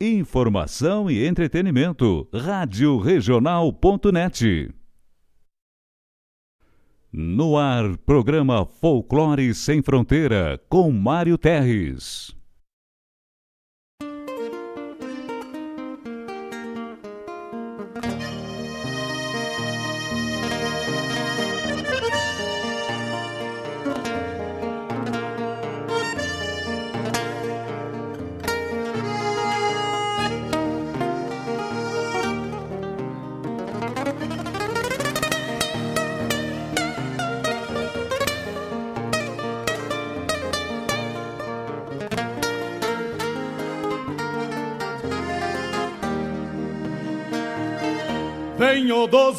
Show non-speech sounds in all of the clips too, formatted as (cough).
informação e entretenimento. Rádio Regional.net. No ar, programa Folclore Sem Fronteira, com Mário Terres.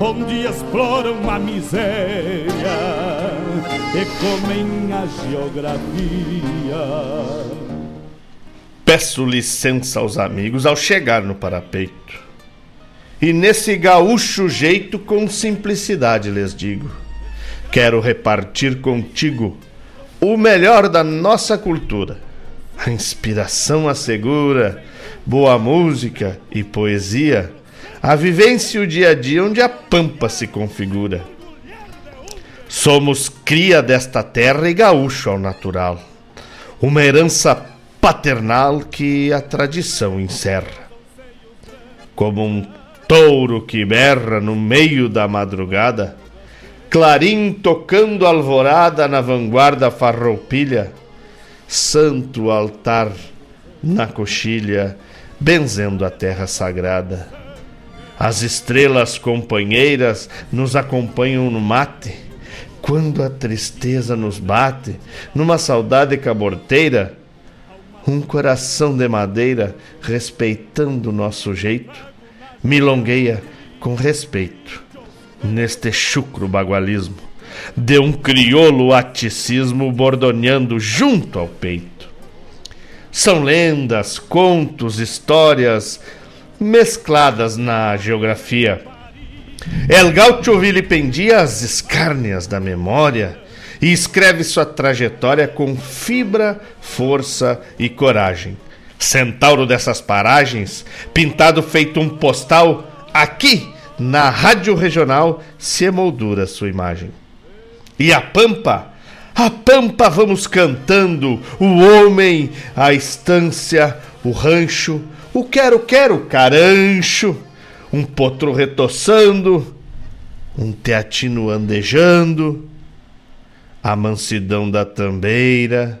onde exploram a miséria e comem a geografia. Peço licença aos amigos ao chegar no parapeito. E nesse gaúcho jeito, com simplicidade lhes digo: quero repartir contigo o melhor da nossa cultura. A inspiração assegura, boa música e poesia a vivência e o dia a dia onde a pampa se configura. Somos cria desta terra e gaúcho ao natural, uma herança paternal que a tradição encerra. Como um touro que berra no meio da madrugada, clarim tocando alvorada na vanguarda farroupilha, santo altar na coxilha, benzendo a terra sagrada as estrelas companheiras nos acompanham no mate. Quando a tristeza nos bate, numa saudade caborteira, um coração de madeira, respeitando o nosso jeito, milongueia com respeito neste chucro bagualismo, de um crioulo aticismo bordoneando junto ao peito. São lendas, contos, histórias, mescladas na geografia. El Gaucho vilipendia as escárnias da memória e escreve sua trajetória com fibra, força e coragem, centauro dessas paragens, pintado feito um postal, aqui na Rádio Regional se emoldura sua imagem. E a Pampa, a Pampa vamos cantando, o homem, a estância, o rancho, o quero-quero carancho, um potro retoçando, um teatino andejando, a mansidão da tambeira,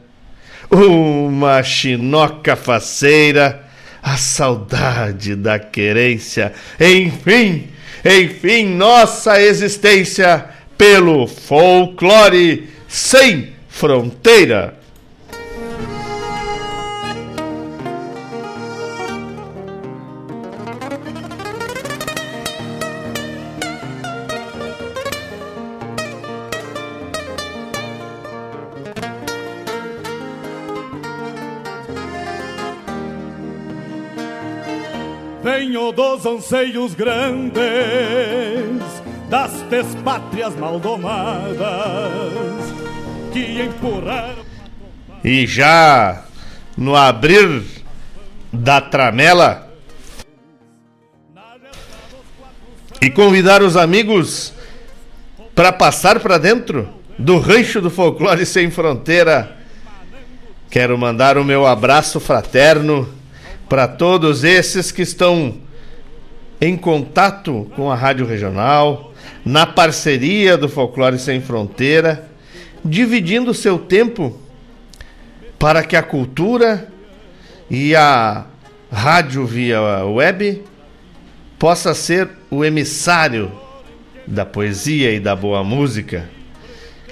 uma chinoca faceira, a saudade da querência, enfim, enfim, nossa existência pelo folclore sem fronteira. Dos anseios grandes das despátrias maldomadas que empurraram. E já no abrir da tramela e convidar os amigos para passar para dentro do rancho do folclore sem fronteira. Quero mandar o meu abraço fraterno para todos esses que estão em contato com a Rádio Regional, na parceria do Folclore Sem Fronteira, dividindo seu tempo para que a cultura e a rádio via web possa ser o emissário da poesia e da boa música.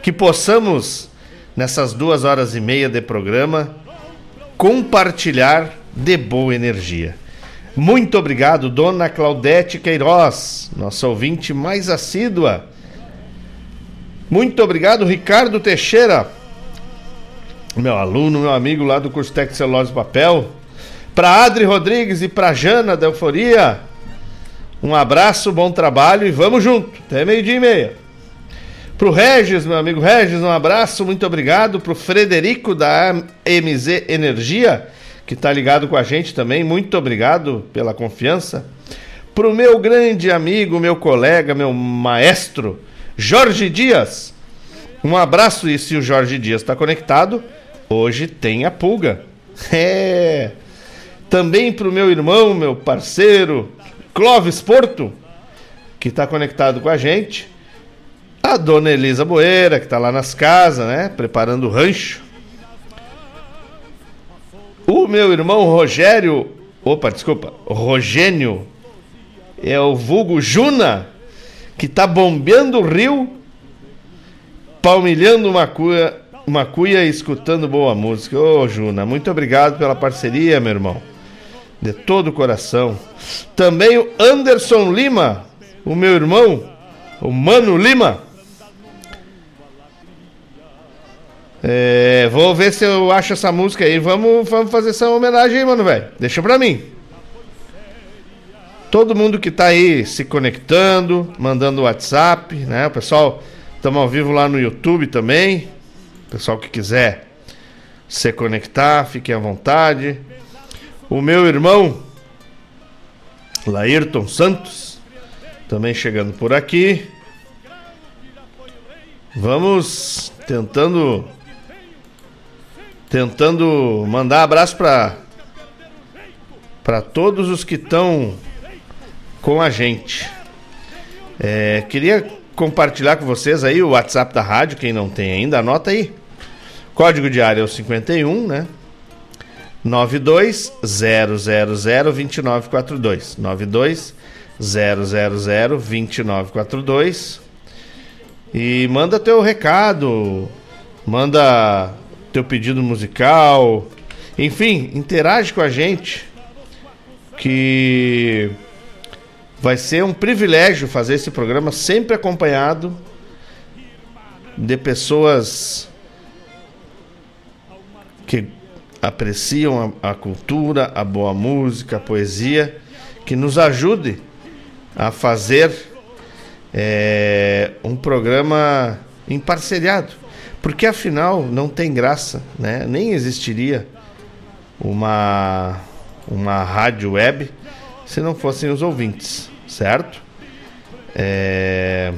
Que possamos, nessas duas horas e meia de programa, compartilhar de boa energia. Muito obrigado, dona Claudete Queiroz, nossa ouvinte mais assídua. Muito obrigado, Ricardo Teixeira, meu aluno, meu amigo lá do curso Técnico Celulose Papel. Para Adri Rodrigues e para Jana da Euforia, um abraço, bom trabalho e vamos junto, até meio-dia e meia. Pro Regis, meu amigo Regis, um abraço, muito obrigado. Pro Frederico da MZ Energia que está ligado com a gente também. Muito obrigado pela confiança. Para o meu grande amigo, meu colega, meu maestro, Jorge Dias. Um abraço e se o Jorge Dias está conectado, hoje tem a pulga. (laughs) É. Também para o meu irmão, meu parceiro, Clóvis Porto, que está conectado com a gente. A dona Elisa Boeira, que está lá nas casas, né? Preparando o rancho. O meu irmão Rogério, opa, desculpa, Rogênio, é o vulgo Juna, que tá bombeando o rio, palmilhando uma cuia, uma cuia e escutando boa música. Ô, Juna, muito obrigado pela parceria, meu irmão. De todo o coração. Também o Anderson Lima, o meu irmão, o Mano Lima É, vou ver se eu acho essa música aí. Vamos, vamos fazer essa homenagem aí, mano, velho. Deixa pra mim. Todo mundo que tá aí se conectando, mandando WhatsApp, né? O pessoal, estamos ao vivo lá no YouTube também. O pessoal que quiser se conectar, fiquem à vontade. O meu irmão, Laírton Santos, também chegando por aqui. Vamos tentando tentando mandar abraço para para todos os que estão com a gente. É, queria compartilhar com vocês aí o WhatsApp da rádio, quem não tem ainda, anota aí. Código de área é o 51, né? 920002942. 920002942. E manda teu recado, manda teu pedido musical, enfim, interage com a gente, que vai ser um privilégio fazer esse programa sempre acompanhado de pessoas que apreciam a, a cultura, a boa música, a poesia, que nos ajude a fazer é, um programa em parceriado porque afinal não tem graça, né? Nem existiria uma, uma rádio web se não fossem os ouvintes, certo? É...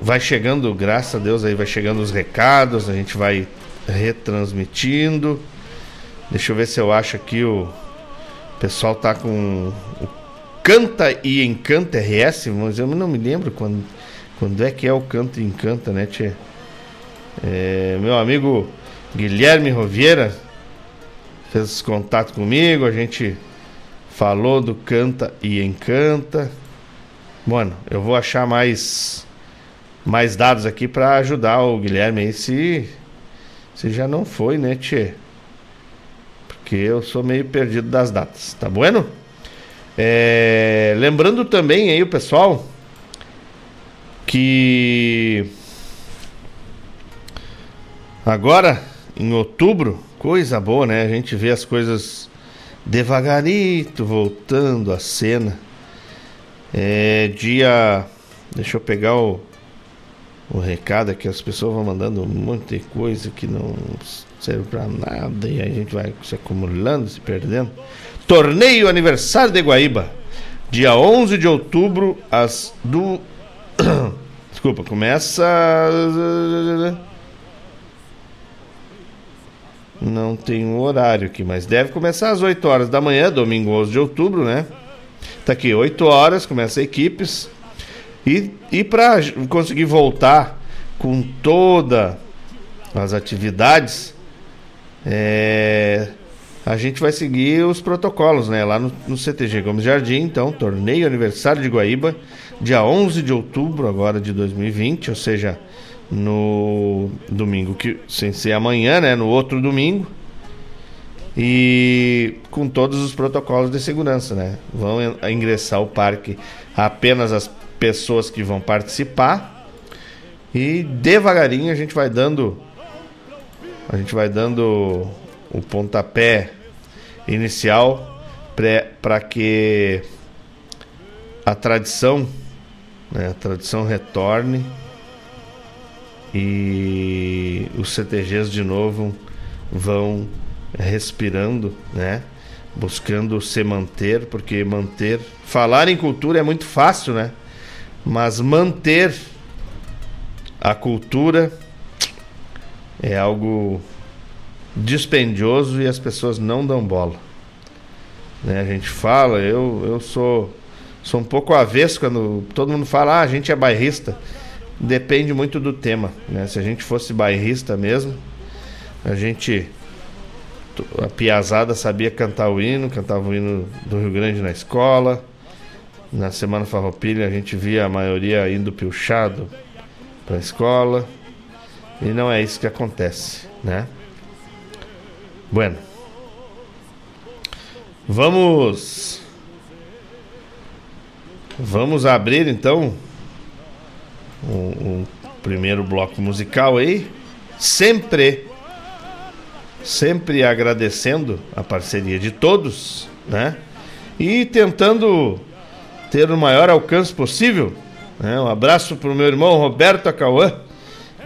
Vai chegando, graças a Deus, aí vai chegando os recados, a gente vai retransmitindo. Deixa eu ver se eu acho aqui o, o pessoal tá com o Canta e Encanta RS, mas eu não me lembro quando, quando é que é o Canta e Encanta, né, Tchê? É, meu amigo Guilherme Rovieira fez contato comigo, a gente falou do Canta e Encanta. Mano, eu vou achar mais mais dados aqui para ajudar o Guilherme aí se se já não foi, né, Tchê? Porque eu sou meio perdido das datas, tá bueno? É, lembrando também aí o pessoal que agora em outubro, coisa boa, né? A gente vê as coisas devagarito voltando à cena. É dia. Deixa eu pegar o, o recado aqui, as pessoas vão mandando um monte de coisa que não serve para nada e a gente vai se acumulando, se perdendo. Torneio Aniversário de Guaíba, dia 11 de outubro, às do. (coughs) Desculpa, começa. Não tem um horário aqui, mas deve começar às 8 horas da manhã, domingo 11 de outubro, né? Tá aqui, 8 horas, começa equipes. E, e para conseguir voltar com todas as atividades, é, a gente vai seguir os protocolos, né? Lá no, no, CTG Gomes Jardim, então, torneio aniversário de Guaíba, dia 11 de outubro agora de 2020, ou seja, no domingo que sem ser amanhã, né? No outro domingo. E com todos os protocolos de segurança, né? Vão ingressar ao parque apenas as pessoas que vão participar. E devagarinho a gente vai dando a gente vai dando o pontapé inicial para que a tradição, né, a tradição retorne e os CTGs de novo vão respirando, né? Buscando se manter, porque manter, falar em cultura é muito fácil, né? Mas manter a cultura é algo dispendioso e as pessoas não dão bola. Né? A gente fala, eu, eu sou, sou um pouco avesso quando todo mundo fala, ah, a gente é bairrista. Depende muito do tema. Né? Se a gente fosse bairrista mesmo, a gente. A piazada sabia cantar o hino, cantava o hino do Rio Grande na escola. Na Semana Farroupilha a gente via a maioria indo pilchado para a escola. E não é isso que acontece, né? Bueno. Vamos. Vamos abrir então um, um primeiro bloco musical aí. Sempre. Sempre agradecendo a parceria de todos, né? E tentando ter o maior alcance possível. Né? Um abraço para o meu irmão Roberto Acauã,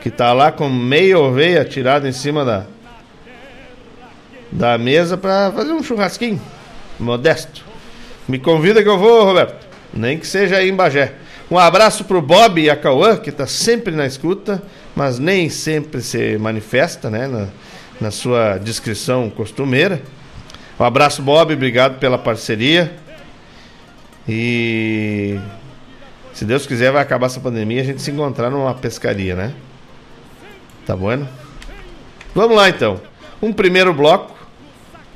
que está lá com meia oveia tirada em cima da, da mesa para fazer um churrasquinho modesto. Me convida que eu vou, Roberto. Nem que seja aí em Bagé. Um abraço pro Bob e a Cauã, que está sempre na escuta, mas nem sempre se manifesta, né, na, na sua descrição costumeira. Um abraço, Bob, obrigado pela parceria. E se Deus quiser, vai acabar essa pandemia e a gente se encontrar numa pescaria, né? Tá bueno? Vamos lá então. Um primeiro bloco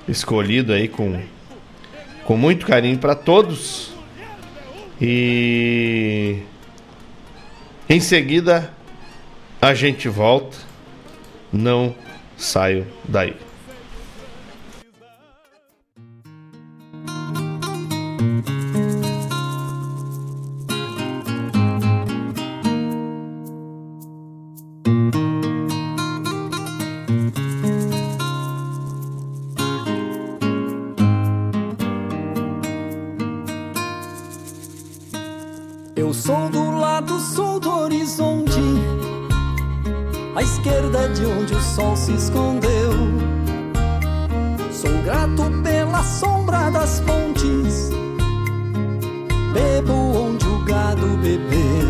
escolhido aí com, com muito carinho para todos. E em seguida a gente volta. Não saio daí. De onde o sol se escondeu. Sou grato pela sombra das pontes, bebo onde o gado bebeu.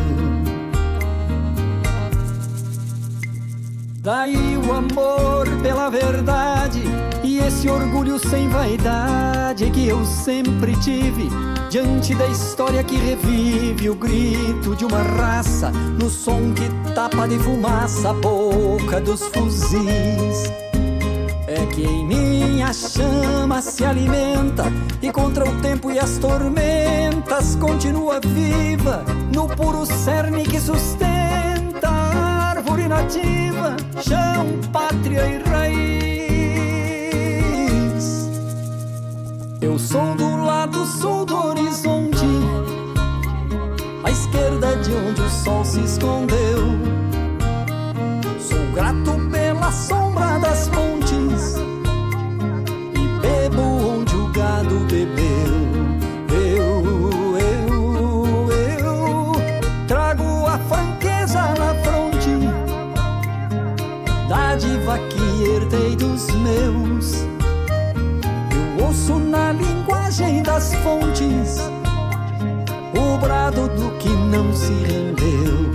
Daí o amor pela verdade e esse orgulho sem vaidade que eu sempre tive diante da história que revive o grito de uma raça no som que tapa de fumaça a boca dos fuzis. É que em mim a chama se alimenta e contra o tempo e as tormentas continua viva no puro cerne que sustenta a árvore nativa, chão, pátria e raiz. Eu sou do lado sul do horizonte, à esquerda de onde o sol se escondeu. Grato pela sombra das pontes e bebo onde o gado bebeu. Eu, eu, eu trago a franqueza na fronte, dádiva que herdei dos meus. Eu ouço na linguagem das fontes o brado do que não se rendeu.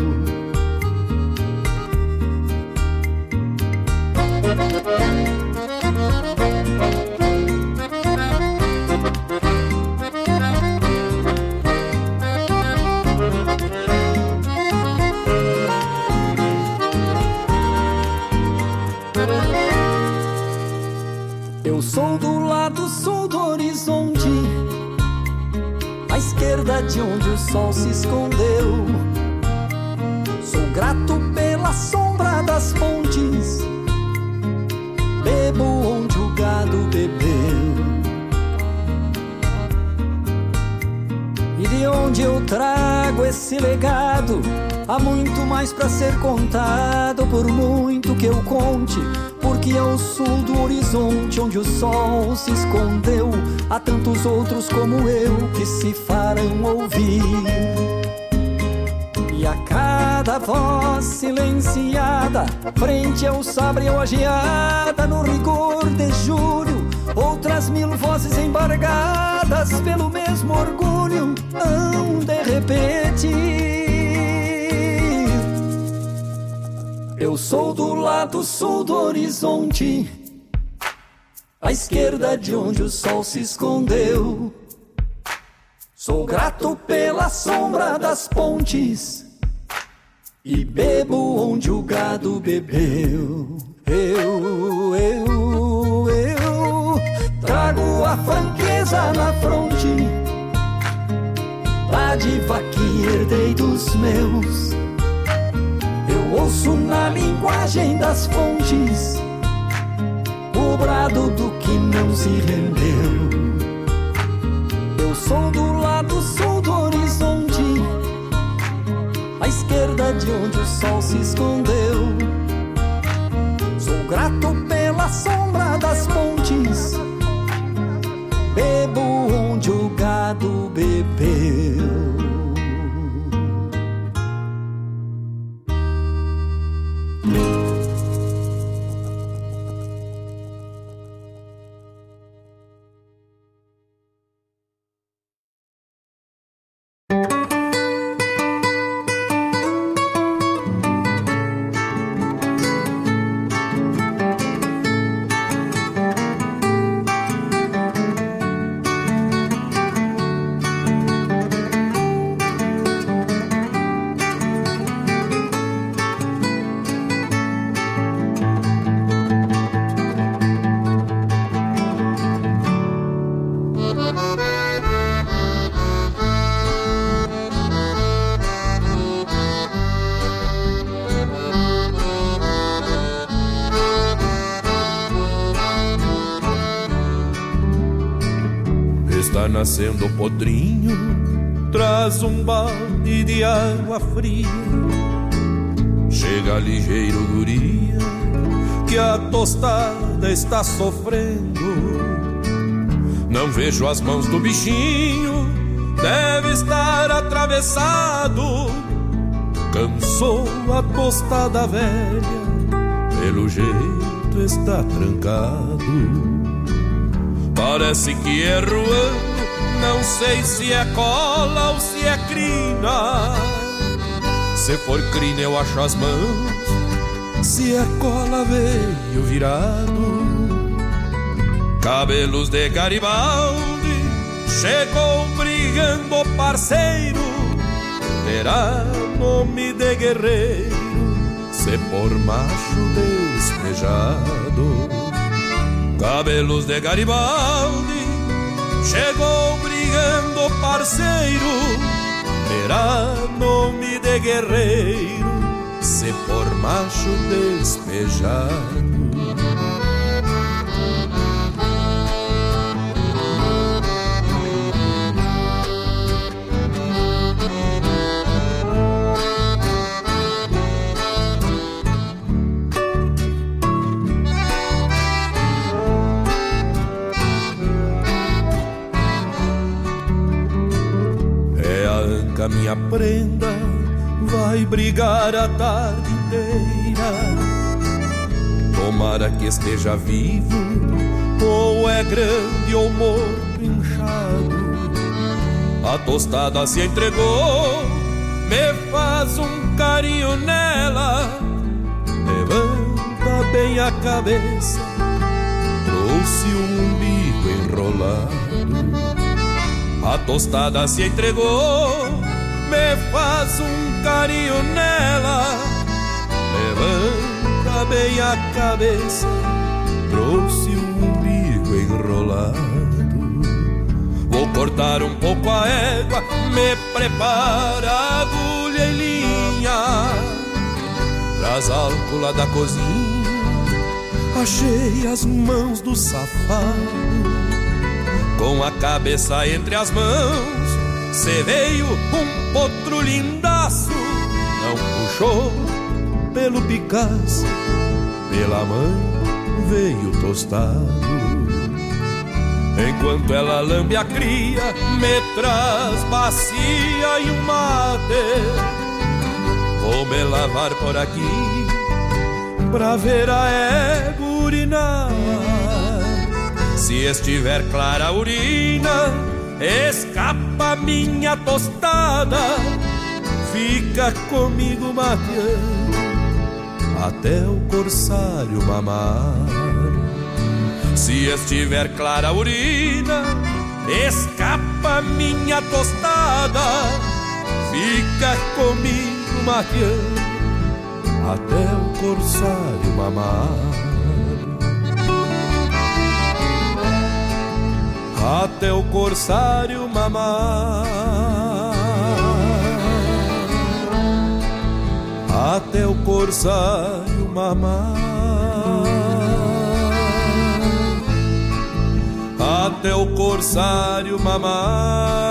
Eu sou do lado sul do horizonte, à esquerda de onde o sol se escondeu. Sou grato trago esse legado, há muito mais para ser contado, por muito que eu conte. Porque ao sul do horizonte, onde o sol se escondeu, há tantos outros como eu que se farão ouvir. E a cada voz silenciada, frente ao sabre ou a geada, no rigor de julho, outras mil vozes embargadas pelo mesmo orgulho hão de repetir. Eu sou do lado sul do horizonte, à esquerda de onde o sol se escondeu. Sou grato pela sombra das pontes e bebo onde o gado bebeu. Eu, eu, eu trago a franqueza na fronte, dádiva que herdei dos meus. Eu ouço na linguagem das fontes o brado do que não se rendeu. Eu sou do lado sul do horizonte, à esquerda de onde o sol se escondeu. Sou grato pela sombra das pontes, bebo onde o gado bebeu. Nascendo o podrinho, traz um balde de água fria. Chega ligeiro guria, que a tostada está sofrendo. Não vejo as mãos do bichinho, deve estar atravessado. Cansou a tostada velha, pelo jeito está trancado. Parece que é ruando, não sei se é cola ou se é crina. Se for crina eu acho as mãos, se é cola veio virado. Cabelos de Garibaldi, chegou brigando parceiro, terá nome de guerreiro, se por macho despejado. Cabelos de Garibaldi, chegou brigando parceiro, terá nome de guerreiro, se por macho despejado. Brigar a tarde inteira. Tomara que esteja vivo, ou é grande ou morto inchado. A tostada se entregou, me faz um carinho nela. Levanta bem a cabeça, trouxe um umbigo enrolado. A tostada se entregou faz um carinho nela, levanta bem a cabeça, trouxe um umbigo enrolado. Vou cortar um pouco a égua, me prepara agulha e linha, traz álcool lá da cozinha, achei as mãos do safado, com a cabeça entre as mãos. Cê veio um outro lindaço não puxou pelo Picasso, pela mãe veio tostado. Enquanto ela lambe a cria, me traz bacia e um mate. Vou me lavar por aqui pra ver a égua urinar. Se estiver clara a urina, escapa minha tostada, fica comigo mateando até o corsário mamar. Se estiver clara a urina, escapa minha tostada, fica comigo mateando até o corsário mamar. Até o corsário mamar, até o corsário mamar, até o corsário mamar.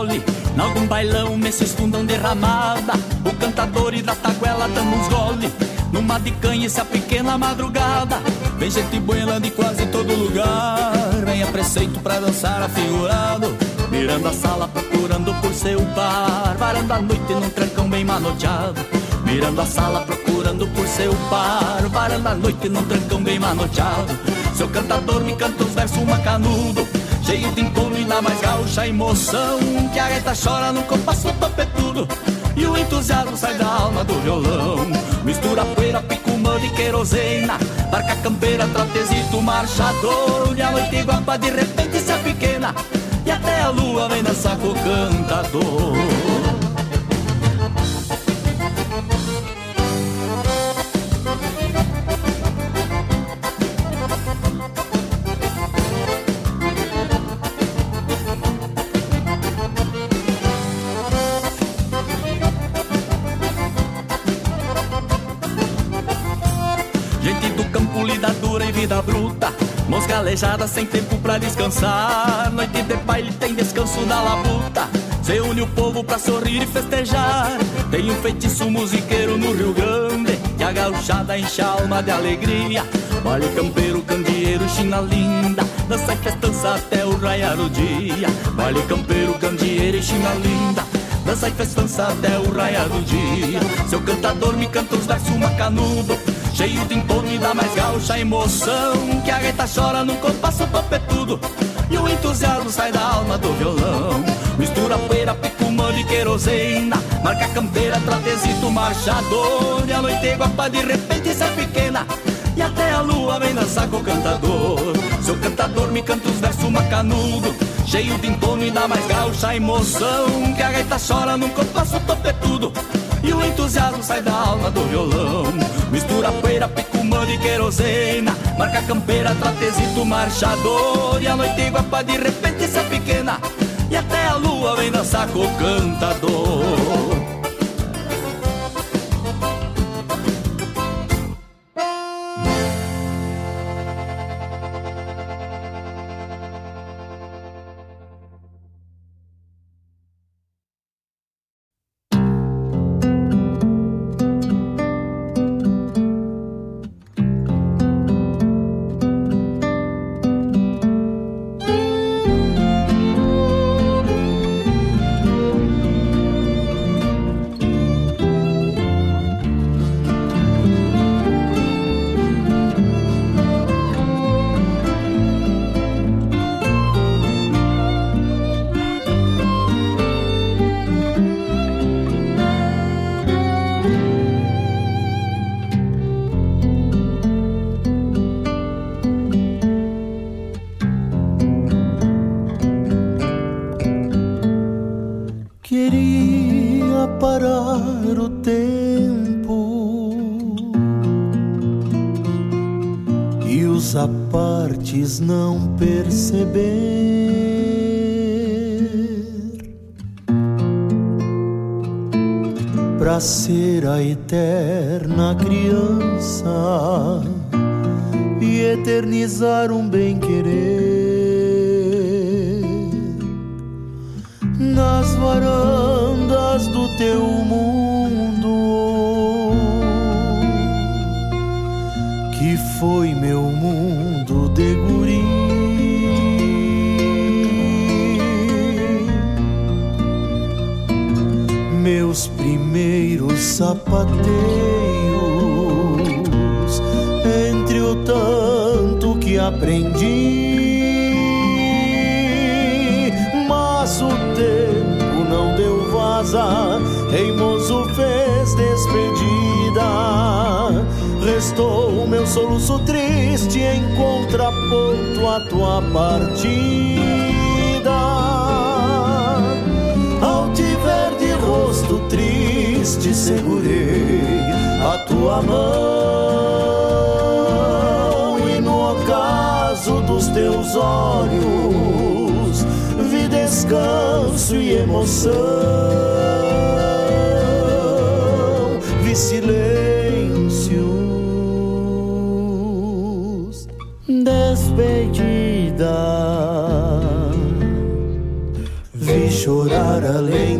Fole Nalgum bailão, nesses fundão derramada. O cantador e da taguela dando uns gole. Numa de canha, essa pequena madrugada. Vem gente buena de quase todo lugar. Vem a preceito pra dançar afigurado Mirando a sala, procurando por seu par. Varando a noite num trancão bem manoteado. Mirando a sala, procurando por seu par. Varando a noite num trancão bem manoteado. Seu cantador me canta os versos macanudo Cheio de encono e na mais gaúcha emoção. Que a gaita chora no compasso topetudo E o entusiasmo sai da alma do violão. Mistura poeira, picumã de querosena. Barca campeira, trapezito, marchador. E a noite guapa de repente se pequena E até a lua vem dançar com o cantador Calejadas sem tempo pra descansar. Noite de baile tem descanso na labuta. Se une o povo pra sorrir e festejar. Tem um feitiço musiqueiro no Rio Grande Que a gauchada enche a alma de alegria. Vale campeiro, candeeiro, china linda Dança e festança até o raiar do dia. Vale campeiro, candeeiro e china linda Dança e festança até o raiar do dia. Seu cantador me canta os versos macanudo Cheio de entorno e da mais gaúcha emoção Que a gaita chora no compasso topetudo E o entusiasmo sai da alma do violão. Mistura poeira, picumã de querosena Marca campeira, tratezito, marchador. E a noite guapa de repente se é pequena. E até a lua vem dançar com o cantador. Seu cantador me canta os versos macanudo. Cheio de entorno e da mais gaúcha emoção Que a gaita chora no compasso topetudo e o entusiasmo sai da alma do violão Mistura poeira, picumã de querosena. Marca campeira, tratezito, marchador. E a noite guapa de repente se é pequena. E até a lua vem dançar com o cantador não perceber primeiros sapateios, entre o tanto que aprendi, mas o tempo não deu vaza, teimoso fez despedida restou meu soluço triste em contraponto à tua partida. Triste, segurei a tua mão e no ocaso dos teus olhos vi descanso e emoção. Vi silêncio despedida. Vi chorar além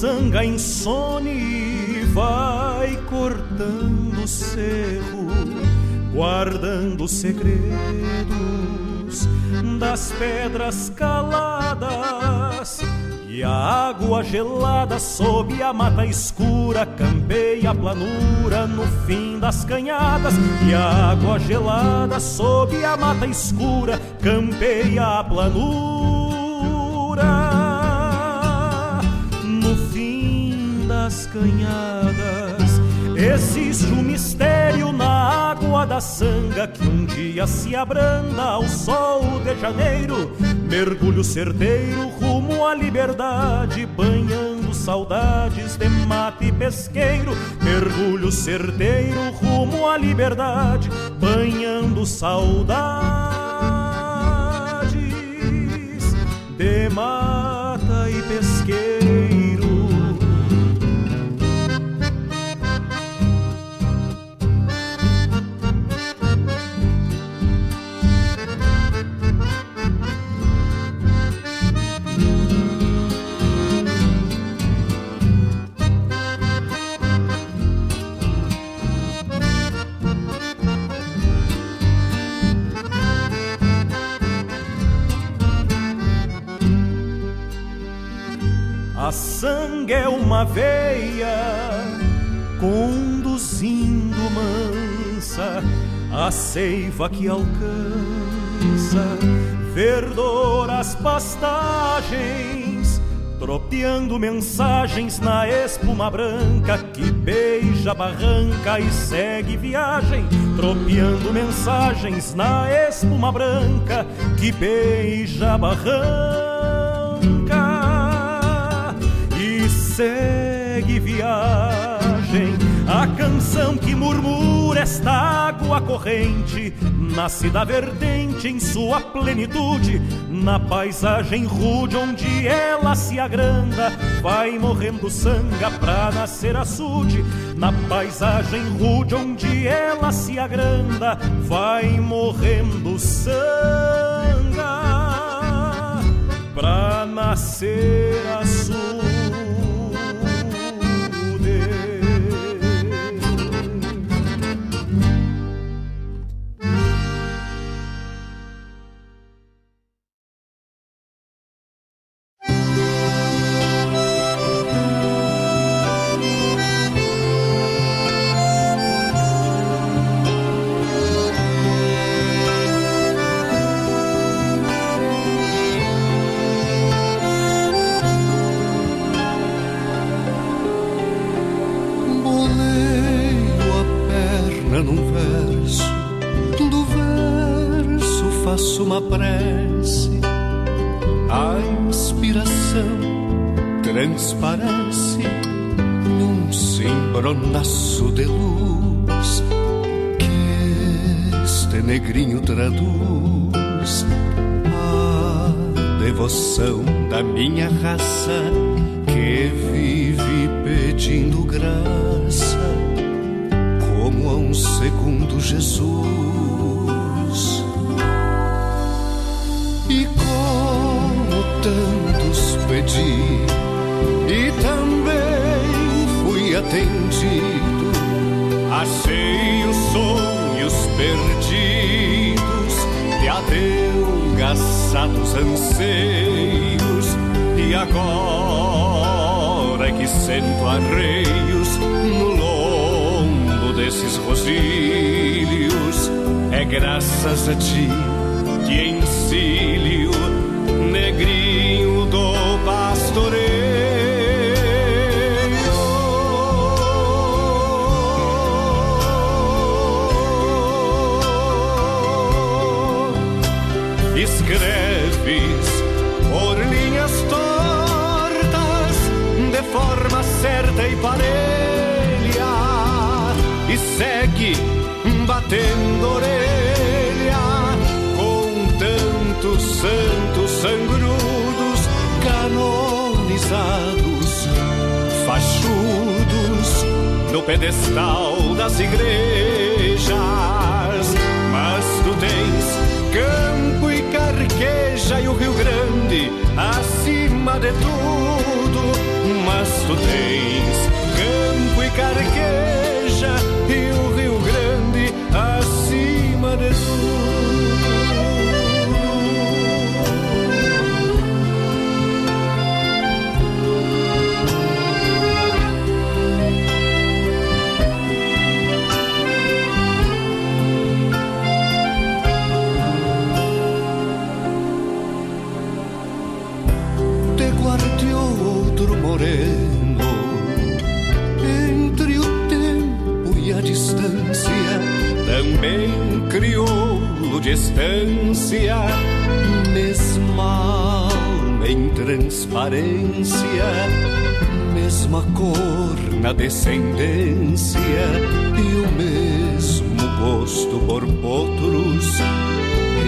Sanga insone vai cortando o cerro, guardando segredos das pedras caladas E a água gelada sob a mata escura campeia a planura no fim das canhadas. E a água gelada sob a mata escura campeia a planura Existe um mistério na água da sanga que um dia se abranda ao sol de janeiro. Mergulho certeiro rumo à liberdade, banhando saudades de mate pesqueiro. Mergulho certeiro rumo à liberdade, banhando saudades de mata e pesqueiro. Sangue é uma veia conduzindo mansa a seiva que alcança verdor as pastagens, tropeando mensagens na espuma branca que beija a barranca e segue viagem, tropeando mensagens na espuma branca que beija a barranca segue viagem. A canção que murmura esta água corrente nasce da vertente em sua plenitude, na paisagem rude onde ela se agranda, vai morrendo sanga pra nascer açude. Na paisagem rude onde ela se agranda, vai morrendo sanga pra nascer açude. Raça graças a ti que encilho negrinho do pastoreio. Escreves por linhas tortas, de forma certa e parelha, e segue batendo orelha santos sangrudos canonizados, fachudos no pedestal das igrejas. Mas tu tens campo e carqueja e o Rio Grande acima de tudo. Mas tu tens campo e carqueja e o Rio Grande acima de tudo. Distância, mesma alma em transparência, mesma cor na descendência e o mesmo gosto por potros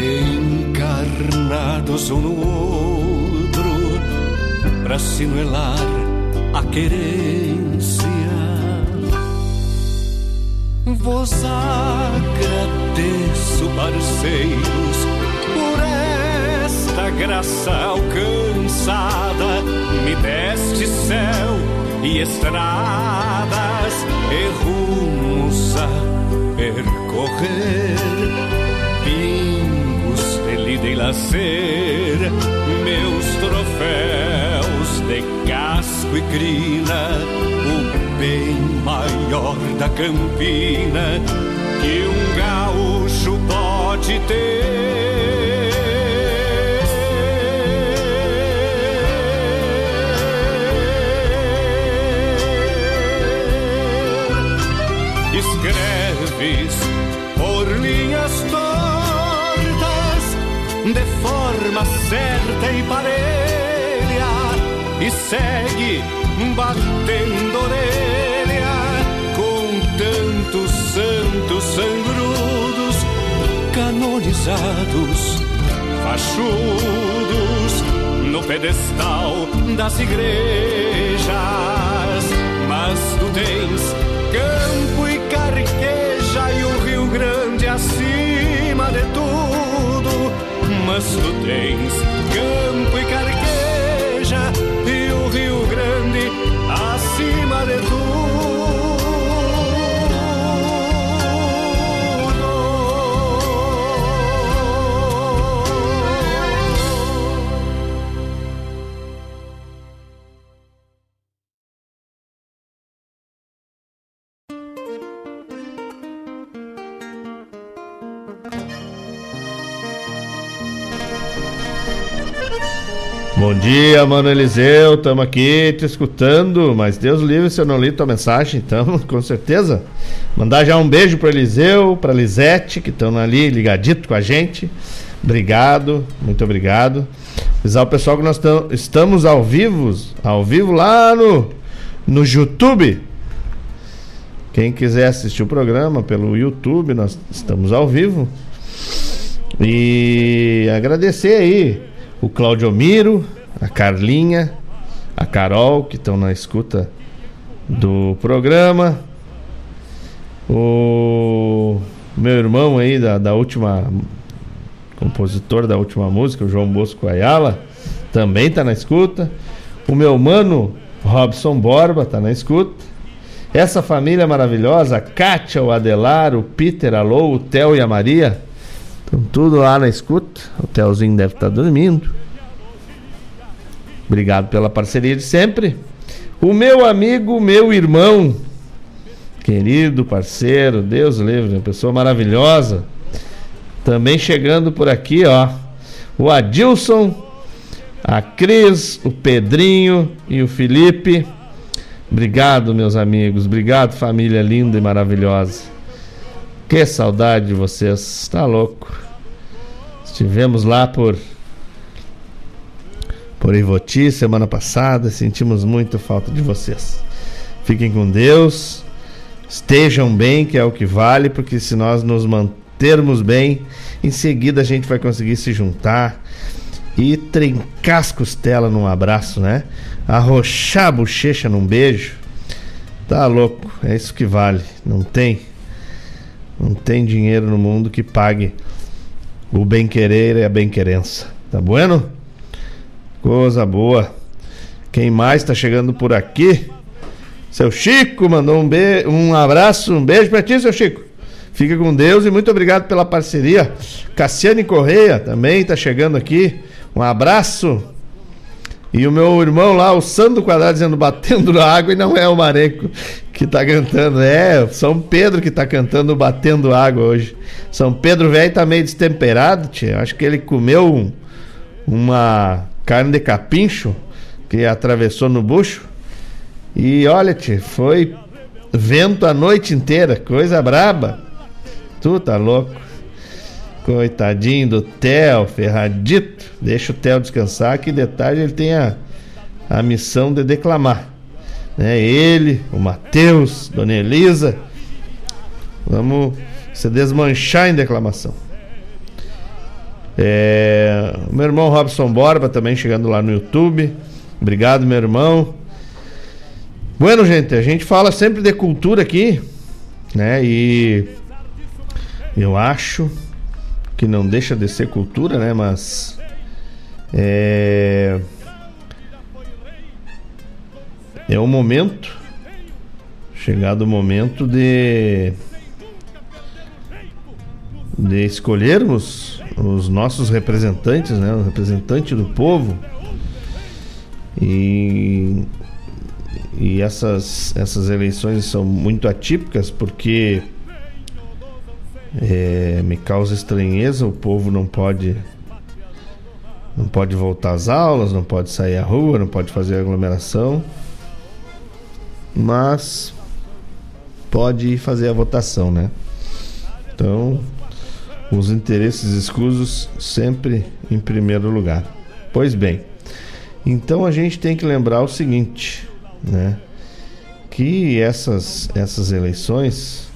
encarnados um no outro para sinuelar a querência. Vos agradeço, parceiros, por esta graça alcançada. Me deste céu e estradas e rumos a percorrer. Pingos de lazer, meus troféus de casco e crina, o bem maior da campina que um gaúcho pode ter. Escreves por linhas tortas, de forma certa e parelha, e segue batendo orelha com tantos santos sangrudos, canonizados, fachudos, no pedestal das igrejas. Mas tu tens campo e carqueja e o Rio Grande acima de tudo. Mas tu tens campo e carqueja e o Rio Grande acima de Bom dia, mano Eliseu, estamos aqui te escutando, mas Deus livre se eu não li tua mensagem, então, (laughs) com certeza. Mandar já um beijo para Eliseu, para Lisete, que estão ali ligadito com a gente. Obrigado, muito obrigado. Avisar o pessoal que nós tam, estamos ao vivo, ao vivo lá no, no YouTube. Quem quiser assistir o programa pelo YouTube, nós estamos ao vivo. E agradecer aí o Claudio Miro, a Carlinha, a Carol, que estão na escuta do programa. O meu irmão aí da, da última compositor da última música, o João Bosco Ayala, também está na escuta. O meu mano Robson Borba está na escuta. Essa família maravilhosa, a Kátia, o Adelar, o Peter, a o Theo e a Maria, estão tudo lá na escuta. O Theozinho deve estar tá dormindo. Obrigado pela parceria de sempre. O meu amigo, meu irmão, querido parceiro, Deus livre, uma pessoa maravilhosa. Também chegando por aqui, ó. O Adilson, a Cris, o Pedrinho e o Felipe. Obrigado, meus amigos. Obrigado, família linda e maravilhosa. Que saudade de vocês. Tá louco. Estivemos lá por por Ivoti semana passada, sentimos muito falta de vocês. Fiquem com Deus. Estejam bem, que é o que vale, porque se nós nos mantermos bem, em seguida a gente vai conseguir se juntar e trincar as costelas num abraço, né? Arrochar a bochecha num beijo. Tá louco, é isso que vale. Não tem. Não tem dinheiro no mundo que pague o bem-querer e a bem-querença. Tá bueno? Coisa boa. Quem mais tá chegando por aqui? Seu Chico mandou um, be um abraço, um beijo pra ti, seu Chico. Fica com Deus e muito obrigado pela parceria. Cassiane Correia também tá chegando aqui. Um abraço. E o meu irmão lá, o Sandro Quadrado, dizendo batendo na água e não é o Mareco que tá cantando. É, São Pedro que tá cantando batendo água hoje. São Pedro velho tá meio destemperado, tia. Acho que ele comeu um, uma carne de capincho que atravessou no bucho. E olha, tia, foi vento a noite inteira, coisa braba. Tu tá louco. Coitadinho do Theo, ferradito. Deixa o Theo descansar, que de tarde ele tem a, a missão de declamar. Né? Ele, o Matheus, Dona Elisa. Vamos se desmanchar em declamação. É, meu irmão Robson Borba também chegando lá no YouTube. Obrigado, meu irmão. Bueno, gente, a gente fala sempre de cultura aqui, né? E eu acho que não deixa de ser cultura, né? Mas é é o momento chegado o momento de de escolhermos os nossos representantes, né? O representante do povo. E, e essas, essas eleições são muito atípicas porque é, me causa estranheza, o povo não pode não pode voltar às aulas, não pode sair à rua, não pode fazer aglomeração, mas pode fazer a votação, né? Então, os interesses escusos sempre em primeiro lugar. Pois bem, então a gente tem que lembrar o seguinte, né? Que essas, essas eleições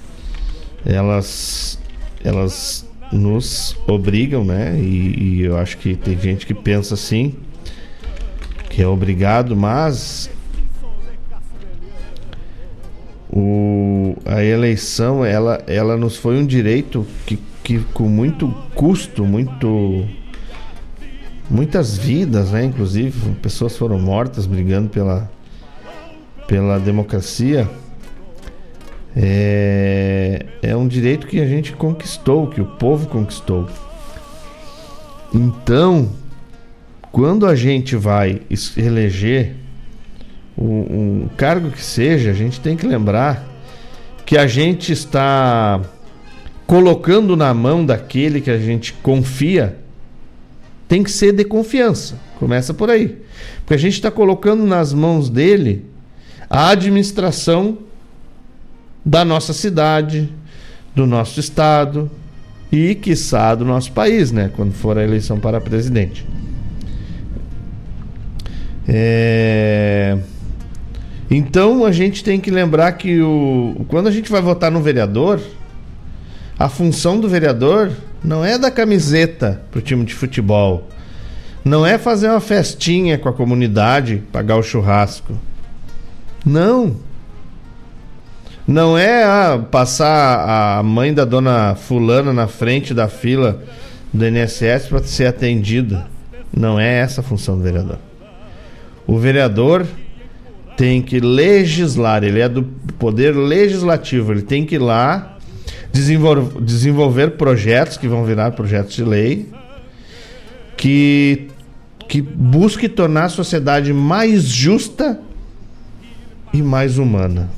elas elas nos obrigam, né? E, e, eu acho que tem gente que pensa assim, que é obrigado, mas o, a eleição ela, ela nos foi um direito que que com muito custo, muito muitas vidas, né, inclusive pessoas foram mortas brigando pela pela democracia. É, é um direito que a gente conquistou, que o povo conquistou. Então, quando a gente vai eleger um, um cargo que seja, a gente tem que lembrar que a gente está colocando na mão daquele que a gente confia, tem que ser de confiança. Começa por aí. Porque a gente está colocando nas mãos dele a administração da nossa cidade, do nosso estado e, quiçá, do nosso país, né? Quando for a eleição para presidente. É... Então a gente tem que lembrar que o... quando a gente vai votar no vereador, a função do vereador não é dar camiseta pro time de futebol. Não é fazer uma festinha com a comunidade, pagar o churrasco. Não. Não é ah, passar a mãe da dona fulana na frente da fila do INSS para ser atendida. Não é essa a função do vereador. O vereador tem que legislar, ele é do poder legislativo, ele tem que ir lá desenvolver, desenvolver projetos que vão virar projetos de lei que, que busque tornar a sociedade mais justa e mais humana.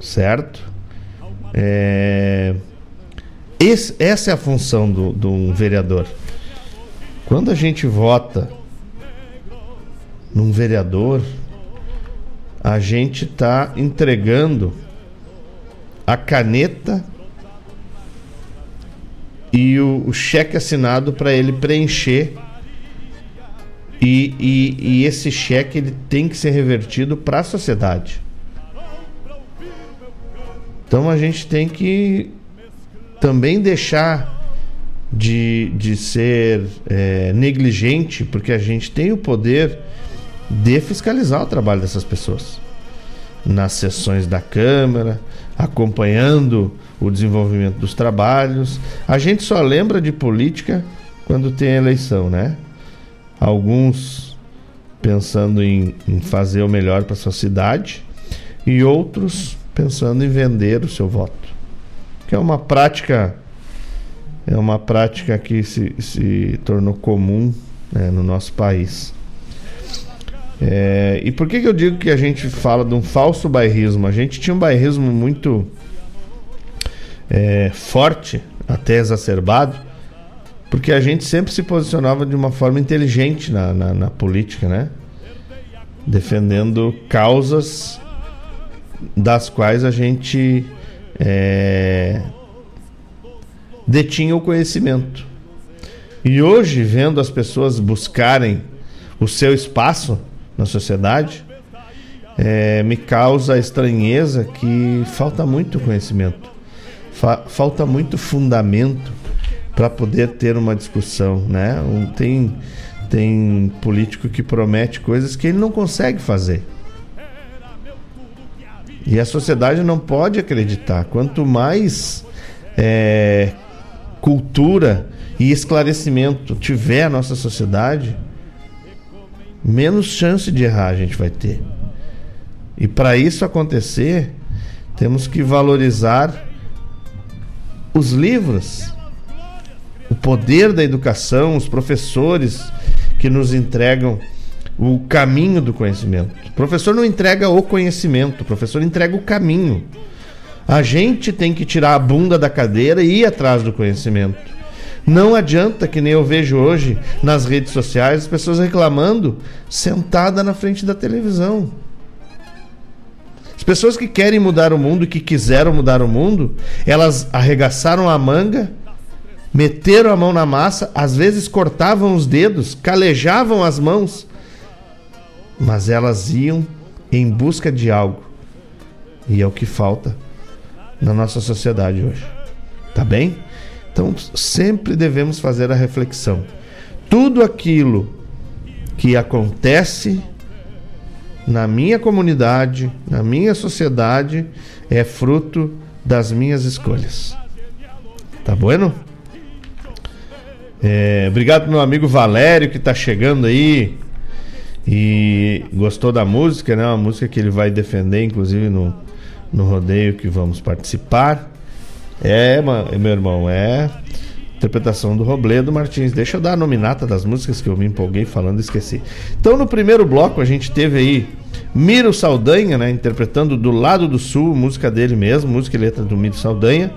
Certo? É, esse, essa é a função do, do um vereador. Quando a gente vota num vereador, a gente está entregando a caneta e o, o cheque assinado para ele preencher. E, e, e, esse cheque ele tem que ser revertido para a sociedade. Então a gente tem que também deixar de, de ser é, negligente, porque a gente tem o poder de fiscalizar o trabalho dessas pessoas nas sessões da Câmara, acompanhando o desenvolvimento dos trabalhos. A gente só lembra de política quando tem eleição, né? Alguns pensando em, em fazer o melhor para sua cidade e outros pensando em vender o seu voto, que é uma prática é uma prática que se, se tornou comum né, no nosso país. É, e por que, que eu digo que a gente fala de um falso bairrismo? A gente tinha um bairrismo muito é, forte, até exacerbado, porque a gente sempre se posicionava de uma forma inteligente na, na, na política, né? Defendendo causas das quais a gente é, detinha o conhecimento. E hoje, vendo as pessoas buscarem o seu espaço na sociedade, é, me causa estranheza que falta muito conhecimento, fa falta muito fundamento para poder ter uma discussão, né? Um, tem tem político que promete coisas que ele não consegue fazer. E a sociedade não pode acreditar. Quanto mais é, cultura e esclarecimento tiver a nossa sociedade, menos chance de errar a gente vai ter. E para isso acontecer, temos que valorizar os livros, o poder da educação, os professores que nos entregam o caminho do conhecimento. O professor não entrega o conhecimento, o professor entrega o caminho. A gente tem que tirar a bunda da cadeira e ir atrás do conhecimento. Não adianta que nem eu vejo hoje nas redes sociais as pessoas reclamando sentada na frente da televisão. As pessoas que querem mudar o mundo, que quiseram mudar o mundo, elas arregaçaram a manga, meteram a mão na massa, às vezes cortavam os dedos, calejavam as mãos, mas elas iam em busca de algo. E é o que falta na nossa sociedade hoje. Tá bem? Então sempre devemos fazer a reflexão. Tudo aquilo que acontece na minha comunidade, na minha sociedade, é fruto das minhas escolhas. Tá bueno? É, obrigado meu amigo Valério que está chegando aí e gostou da música, né? Uma música que ele vai defender, inclusive no, no rodeio que vamos participar. É, meu irmão, é interpretação do Robledo Martins. Deixa eu dar a nominata das músicas que eu me empolguei falando e esqueci. Então, no primeiro bloco, a gente teve aí Miro Saldanha, né? Interpretando Do Lado do Sul, música dele mesmo, música e letra do Miro Saldanha.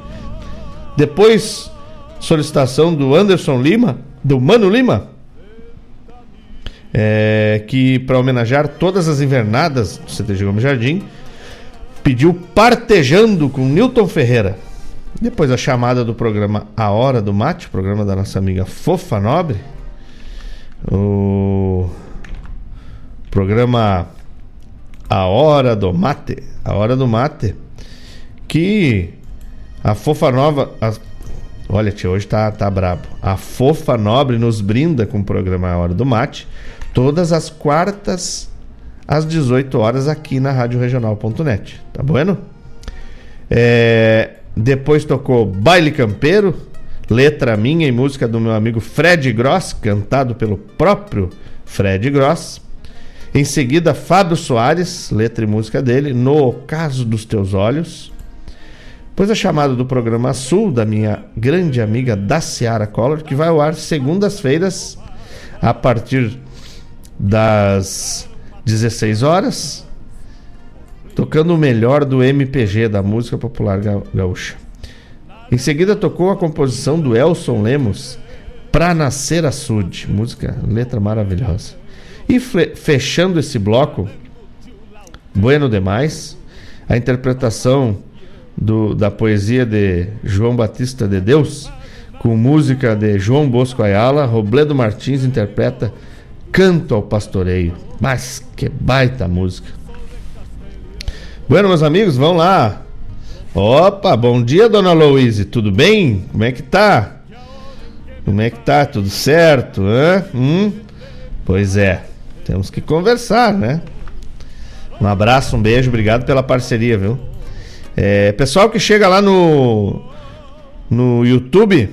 Depois, solicitação do Anderson Lima, do Mano Lima, é, que para homenagear todas as invernadas do CTG Gomes Jardim, pediu Partejando com Newton Ferreira. Depois a chamada do programa A Hora do Mate, programa da nossa amiga Fofa Nobre. O programa A Hora do Mate. A Hora do Mate. Que a Fofa Nova. A, olha, tia, hoje tá, tá brabo. A Fofa Nobre nos brinda com o programa A Hora do Mate. Todas as quartas às 18 horas aqui na Rádio Regional.net. Tá bueno? É, depois tocou Baile Campeiro, letra minha e música do meu amigo Fred Gross, cantado pelo próprio Fred Gross. Em seguida, Fábio Soares, letra e música dele, No Caso dos Teus Olhos. Depois a chamada do programa Sul, da minha grande amiga da Seara Collor, que vai ao ar segundas-feiras, a partir das 16 horas tocando o melhor do MPG, da música popular gaúcha. Em seguida tocou a composição do Elson Lemos, Pra Nascer Açude, música, letra maravilhosa. E fechando esse bloco, Bueno Demais, a interpretação do, da poesia de João Batista de Deus, com música de João Bosco Ayala, Robledo Martins interpreta Canto ao Pastoreio. Mas que baita música! Bueno, meus amigos, vamos lá. Opa, bom dia, dona Louise. Tudo bem? Como é que tá? Como é que tá? Tudo certo? Hã? Hum? Pois é, temos que conversar, né? Um abraço, um beijo, obrigado pela parceria, viu? É, pessoal que chega lá no, no YouTube,